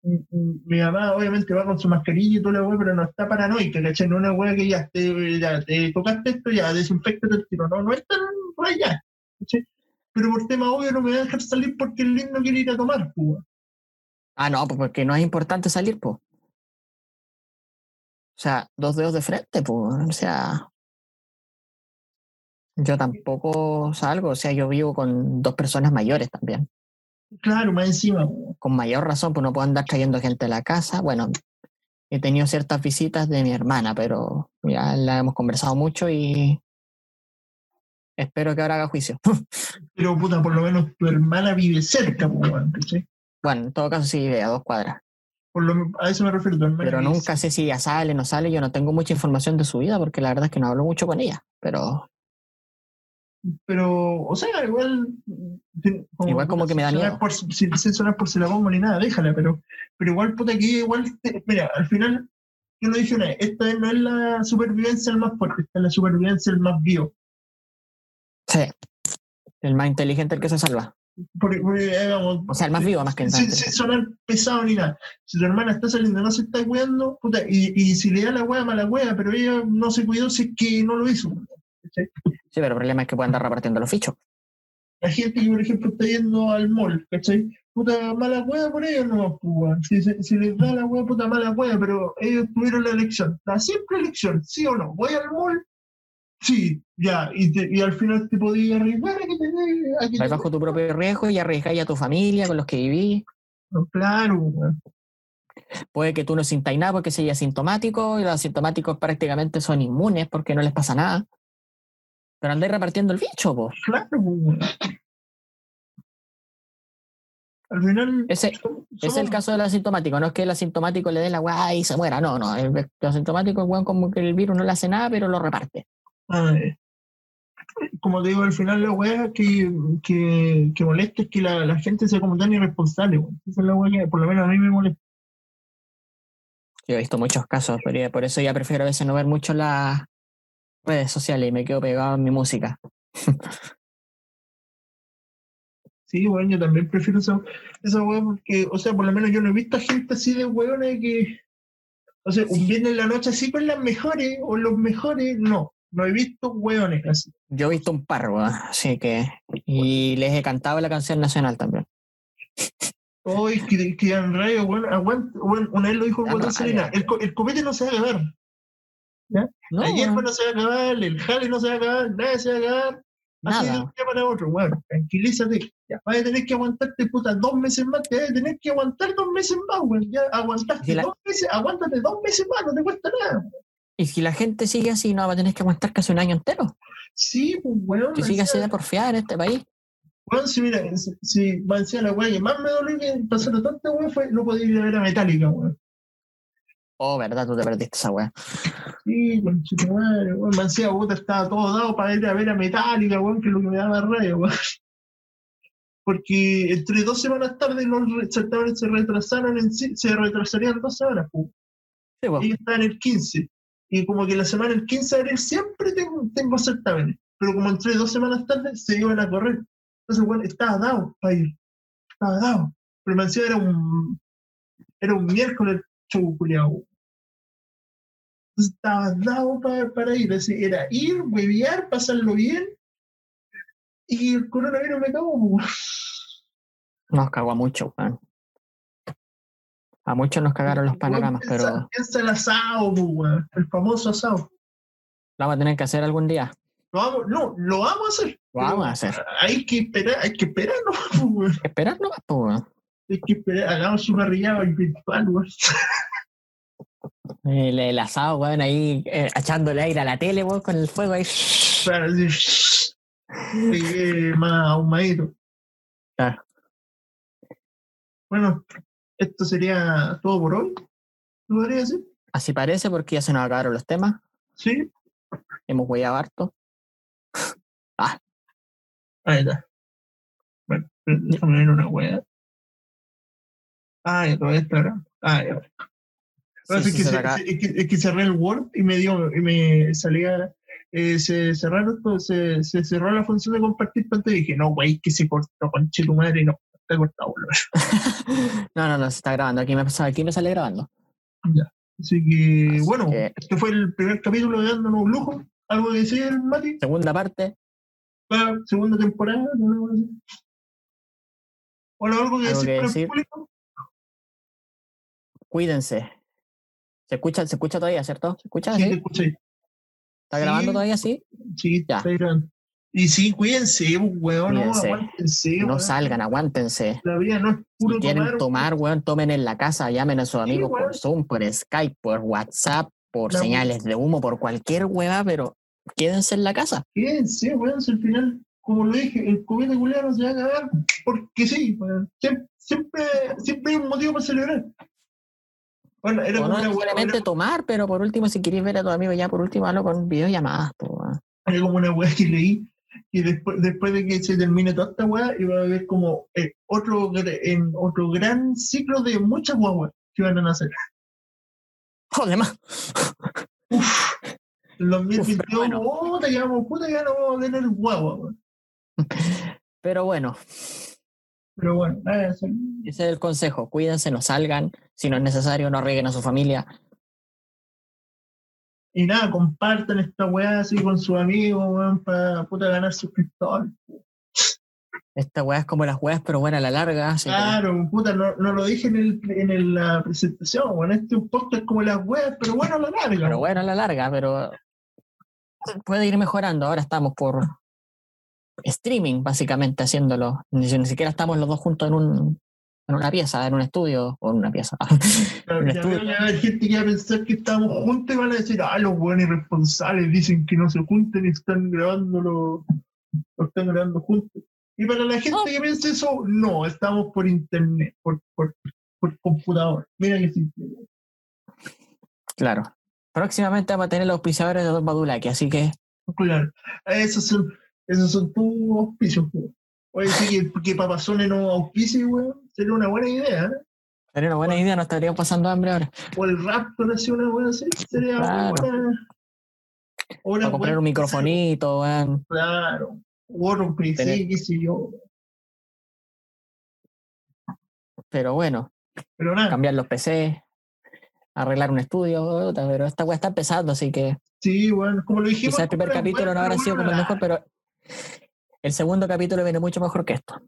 Speaker 1: mm, mm, mi mamá obviamente va con su mascarilla y toda la wea, pero no está paranoica, ¿cachai? No una wea que ya te, ya te tocaste esto, ya desinfectate el tiro, no, no es tan raya, ¿cachai? Pero por tema obvio no me va a dejar salir porque el lindo quiere ir a tomar, po.
Speaker 2: Ah, no, pues porque no es importante salir, pues. O sea, dos dedos de frente, pues. O sea, yo tampoco salgo, o sea, yo vivo con dos personas mayores también.
Speaker 1: Claro, más encima.
Speaker 2: Con mayor razón, pues no puedo andar trayendo gente a la casa. Bueno, he tenido ciertas visitas de mi hermana, pero ya la hemos conversado mucho y espero que ahora haga juicio.
Speaker 1: pero puta, por lo menos tu hermana vive cerca, weón, ¿cachai?
Speaker 2: bueno, en todo caso sí vive a dos cuadras.
Speaker 1: Por lo, a eso me refiero, tu hermana
Speaker 2: Pero nunca sé si ella sale, no sale. Yo no tengo mucha información de su vida porque la verdad es que no hablo mucho con ella. Pero
Speaker 1: pero, o sea, igual. ten-
Speaker 2: Igual como que me da
Speaker 1: sin
Speaker 2: miedo.
Speaker 1: Por, sin, sin sonar por si la pongo ni nada, déjala, pero, pero igual, puta, que igual. mira, al final, yo lo dije una vez, esta no es la supervivencia el más fuerte, esta es la supervivencia el más vivo.
Speaker 2: sí, el más inteligente el que se salva.
Speaker 1: Porque, porque, eh,
Speaker 2: O sea, el más vivo más que
Speaker 1: sin,
Speaker 2: inteligente.
Speaker 1: sin sonar pesado ni nada. Si tu hermana está saliendo, no se está cuidando, puta, y, y si le da la hueá, mala hueá, pero ella no se cuidó si es que no lo hizo.
Speaker 2: Sí, pero el problema es que puede andar repartiendo los fichos.
Speaker 1: La gente que, por ejemplo, está yendo al mall, ¿cachai? Puta, mala hueá por ellos no, pues, si, les da la hueá, puta, mala hueá, pero ellos tuvieron la elección, la simple elección, ¿sí o no? ¿Voy al mall? Sí, ya, y, te- y al final te podías arriesgar a que te a que
Speaker 2: Vas
Speaker 1: te-
Speaker 2: bajo tu propio riesgo y arriesgáis a tu familia, con los que vivís.
Speaker 1: No, Claro, weón.
Speaker 2: Puede que tú no sintáis nada porque seas asintomático y los asintomáticos prácticamente son inmunes porque no les pasa nada. Pero andáis repartiendo el bicho, pues.
Speaker 1: claro, weón. Al final.
Speaker 2: Ese, es el caso del asintomático. No es que el asintomático le dé la weá y se muera. No, no. El, el asintomático es weón como que el virus no le hace nada, pero lo reparte.
Speaker 1: Ah, eh. Como te digo, al final la weá que, que, que molesta es que la, la gente sea como tan irresponsable, weón. Esa es la weá que por lo menos a mí me molesta.
Speaker 2: Yo he visto muchos casos, pero por eso ya prefiero a veces no ver mucho las redes sociales y me quedo pegado en mi música.
Speaker 1: Sí, bueno, yo también prefiero esa, esa weá porque, o sea, por lo menos yo no he visto a gente así de weones que, o sea, un viernes en la noche así con las mejores o los mejores, no, no he visto weones así.
Speaker 2: Yo he visto un par, weón, así que. Y les he cantado la canción nacional también.
Speaker 1: Hoy que, que en radio, bueno, aguanta, una vez lo dijo
Speaker 2: Dan
Speaker 1: Guatón
Speaker 2: rabia.
Speaker 1: Serena, el, el copete no se va a acabar,
Speaker 2: No, weón,
Speaker 1: no se va a acabar, el jale no se va a acabar, nada se va a acabar, así de un día para otro, bueno, tranquilízate, ya, vas a tener que aguantarte puta dos meses más, te vas a tener que aguantar dos meses más, weón, ya aguantaste
Speaker 2: la-
Speaker 1: dos meses, aguántate dos meses más, no te cuesta nada.
Speaker 2: Y si la gente sigue así, no va a tener que aguantar casi un año entero.
Speaker 1: Sí, pues weón,
Speaker 2: Si sigue así de porfiada en este país.
Speaker 1: weón, si mira, si, si va a decir la weá que más me dolió que pasó tanta weón fue no poder ir a ver a Metallica, weón.
Speaker 2: Oh, verdad, tú te perdiste esa weá.
Speaker 1: Sí, conchetumadre, weón. Mancía puta estaba todo dado para ir a ver a Metallica, weón, que es lo que me daba rabia, weón. Porque entre dos semanas tarde los certámenes se retrasaron en se retrasarían dos semanas, pues.
Speaker 2: Sí, po.
Speaker 1: Ellos estaban el 15. Y como que la semana el 15 de abril siempre tengo, tengo certámenes. Pero como entré dos semanas tarde, se iban a correr. Entonces, bueno, estaba dado para ir. Estaba dado. Pero Mancía era un. Era un miércoles show culiao. Entonces estaba dado para, para ir. Así, era ir, huevear, pasarlo bien. Y el coronavirus me cagó, pues.
Speaker 2: Nos cagó a mucho, weón. A muchos nos cagaron los panoramas,
Speaker 1: piensa-
Speaker 2: pero
Speaker 1: Piensa el asado, pues. El famoso asado.
Speaker 2: lo vamos a tener que hacer algún día.
Speaker 1: Lo vamos, no, lo vamos a hacer.
Speaker 2: Lo vamos a hacer.
Speaker 1: Hay que esperar, hay que esperar, ¿no? Pues, weón.
Speaker 2: Esperar nomás, pues.
Speaker 1: Hay que esperar, hagamos su parrillada virtual, weón.
Speaker 2: El, el asado, weón, ahí eh, echándole aire a la tele, weón, con el fuego ahí.
Speaker 1: Más ahumadito.
Speaker 2: Claro.
Speaker 1: Bueno, esto sería todo por hoy. ¿Lo podría decir?
Speaker 2: Así parece, porque ya se nos acabaron los temas.
Speaker 1: Sí.
Speaker 2: Hemos huellado harto.
Speaker 1: Ahí está. Bueno, déjame ver una wea. Ah, ya todavía está grabando. Ah, ya.
Speaker 2: Sí,
Speaker 1: que
Speaker 2: se
Speaker 1: cerré el Word y me dio y me salía eh, se cerraron todo, se, se cerró la función de compartir pantalla y dije no güey que se cortó conche tu madre no está cortado
Speaker 2: no, no, no, se está grabando. Aquí me, aquí me sale grabando.
Speaker 1: así que
Speaker 2: Así
Speaker 1: bueno
Speaker 2: que-
Speaker 1: este fue el primer capítulo de dándonos un lujo algo que decir Mati
Speaker 2: Segunda parte,
Speaker 1: la segunda temporada no lo. Hola, algo que
Speaker 2: ¿Algo
Speaker 1: decir para el público
Speaker 2: cuídense. ¿Se escucha, se escucha todavía, cierto? ¿Se escucha?
Speaker 1: sí,
Speaker 2: ¿Sí?
Speaker 1: te escuché
Speaker 2: ¿Está
Speaker 1: Sí.
Speaker 2: grabando todavía, sí?
Speaker 1: sí
Speaker 2: Ya.
Speaker 1: está grabando. y sí cuídense pues, weón no
Speaker 2: Cuídense.
Speaker 1: aguántense
Speaker 2: No
Speaker 1: weón.
Speaker 2: salgan, aguántense.
Speaker 1: la vida no es puro
Speaker 2: Si quieren
Speaker 1: tomar,
Speaker 2: tomar, weón, tomen en la casa, llamen a sus amigos por Zoom, por Skype, por WhatsApp, por
Speaker 1: La-
Speaker 2: señales de humo, por cualquier hueva, pero quédense en la casa.
Speaker 1: Quédense, weón, si al final, como lo dije, el comité culiado se va a acabar porque sí, weón. Siempre, siempre, siempre hay un motivo para celebrar. Bueno, era
Speaker 2: O
Speaker 1: como
Speaker 2: no necesariamente
Speaker 1: era,
Speaker 2: tomar, pero por último, si queréis ver a tus amigos, ya por último, hazlo con videollamadas. po,
Speaker 1: era como una weá que leí y después, después de que se termine toda esta weá, iba a haber como eh, otro, en otro gran ciclo de muchas guaguas que iban a nacer.
Speaker 2: Joder, más.
Speaker 1: Uf, en 2022,
Speaker 2: pero bueno.
Speaker 1: puta, ya, vamos, puta, ya no vamos a tener guagua.
Speaker 2: Pero bueno,
Speaker 1: Pero bueno, nada, eso-
Speaker 2: ese es el consejo. Cuídense, no salgan. Si no es necesario, no rieguen a su familia.
Speaker 1: Y nada, compartan esta weá así con sus amigos, weón, para puta ganar suscriptores.
Speaker 2: Esta weá es como las weas, pero bueno, a la larga. que-
Speaker 1: Claro, puta, no, no lo dije en, el, en el- la presentación, weón. Este es un podcast como las weas, pero bueno, a la larga.
Speaker 2: Pero bueno, a la larga, pero puede ir mejorando. Ahora estamos por streaming, básicamente, haciéndolo. Ni, ni siquiera estamos los dos juntos en, un, en una pieza, en un estudio, o en una pieza.
Speaker 1: Claro,
Speaker 2: Un
Speaker 1: ya veo, hay gente que va a pensar que estamos juntos y van a decir, ah, los buenos irresponsables dicen que no se junten y están grabando lo, están grabando juntos. Y para la gente
Speaker 2: No.
Speaker 1: que piensa eso, no, estamos por internet, por, por, por computador. Mira que simple.
Speaker 2: claro. Próximamente vamos a tener los auspiciadores de Don Badulaki, así que
Speaker 1: Claro, esos son, esos son tus auspicios, weón. Oye, sí que, que Papazone no auspicie, weón, sería una buena idea, ¿eh?
Speaker 2: sería una buena idea, no estaríamos pasando hambre ahora.
Speaker 1: O el Raptor hacía una buena así, sería
Speaker 2: Claro.
Speaker 1: buena. O una
Speaker 2: comprar un microfonito, weón.
Speaker 1: Claro. O otro PC,
Speaker 2: Tener-
Speaker 1: qué sé yo.
Speaker 2: Pero bueno,
Speaker 1: Pero nada,
Speaker 2: cambiar los PC, arreglar un estudio, pero esta weá está empezando, así que
Speaker 1: sí, bueno, como lo dijimos.
Speaker 2: quizás el primer capítulo no habrá sido como el mejor, pero el segundo capítulo viene mucho mejor que esto.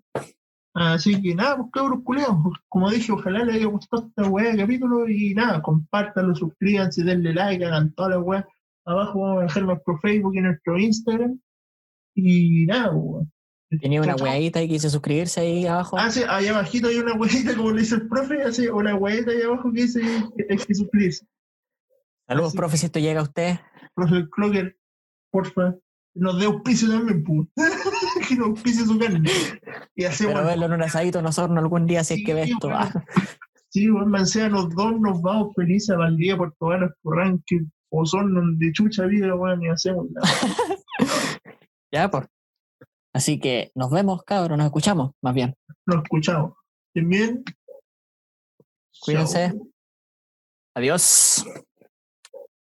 Speaker 1: Así que nada, pues cabros culeados. Como dije, ojalá les haya gustado esta weá de capítulo y nada, compártanlo, suscríbanse, denle like, hagan toda la weá. Abajo vamos a dejar nuestro Facebook y nuestro Instagram. Y nada, pues, weón.
Speaker 2: Tenía una weadita y quise suscribirse ahí abajo.
Speaker 1: Ah, sí, ahí abajito hay una weadita, como le dice el profe, hace una weadita ahí abajo que dice que hay que suscribirse.
Speaker 2: Saludos,
Speaker 1: así
Speaker 2: profe, si esto llega a usted.
Speaker 1: Profe Clocker, porfa, nos dé auspicio también, pues. que nos auspicie su carne. Y hacemos.
Speaker 2: Pero verlo en un asadito en Osorno algún día si es que ve
Speaker 1: Sí,
Speaker 2: esto.
Speaker 1: bueno.
Speaker 2: ah.
Speaker 1: Sí, bueno, Mancea, los dos nos vamos felices a Valdivia, Puerto Varas, Ranque, o son de chucha vida, weón, y hacemos la.
Speaker 2: Ya, pues. Así que nos vemos, cabros, nos escuchamos, más bien.
Speaker 1: Nos escuchamos. ¿Estén bien?
Speaker 2: Cuídense.
Speaker 1: Chao.
Speaker 2: Adiós.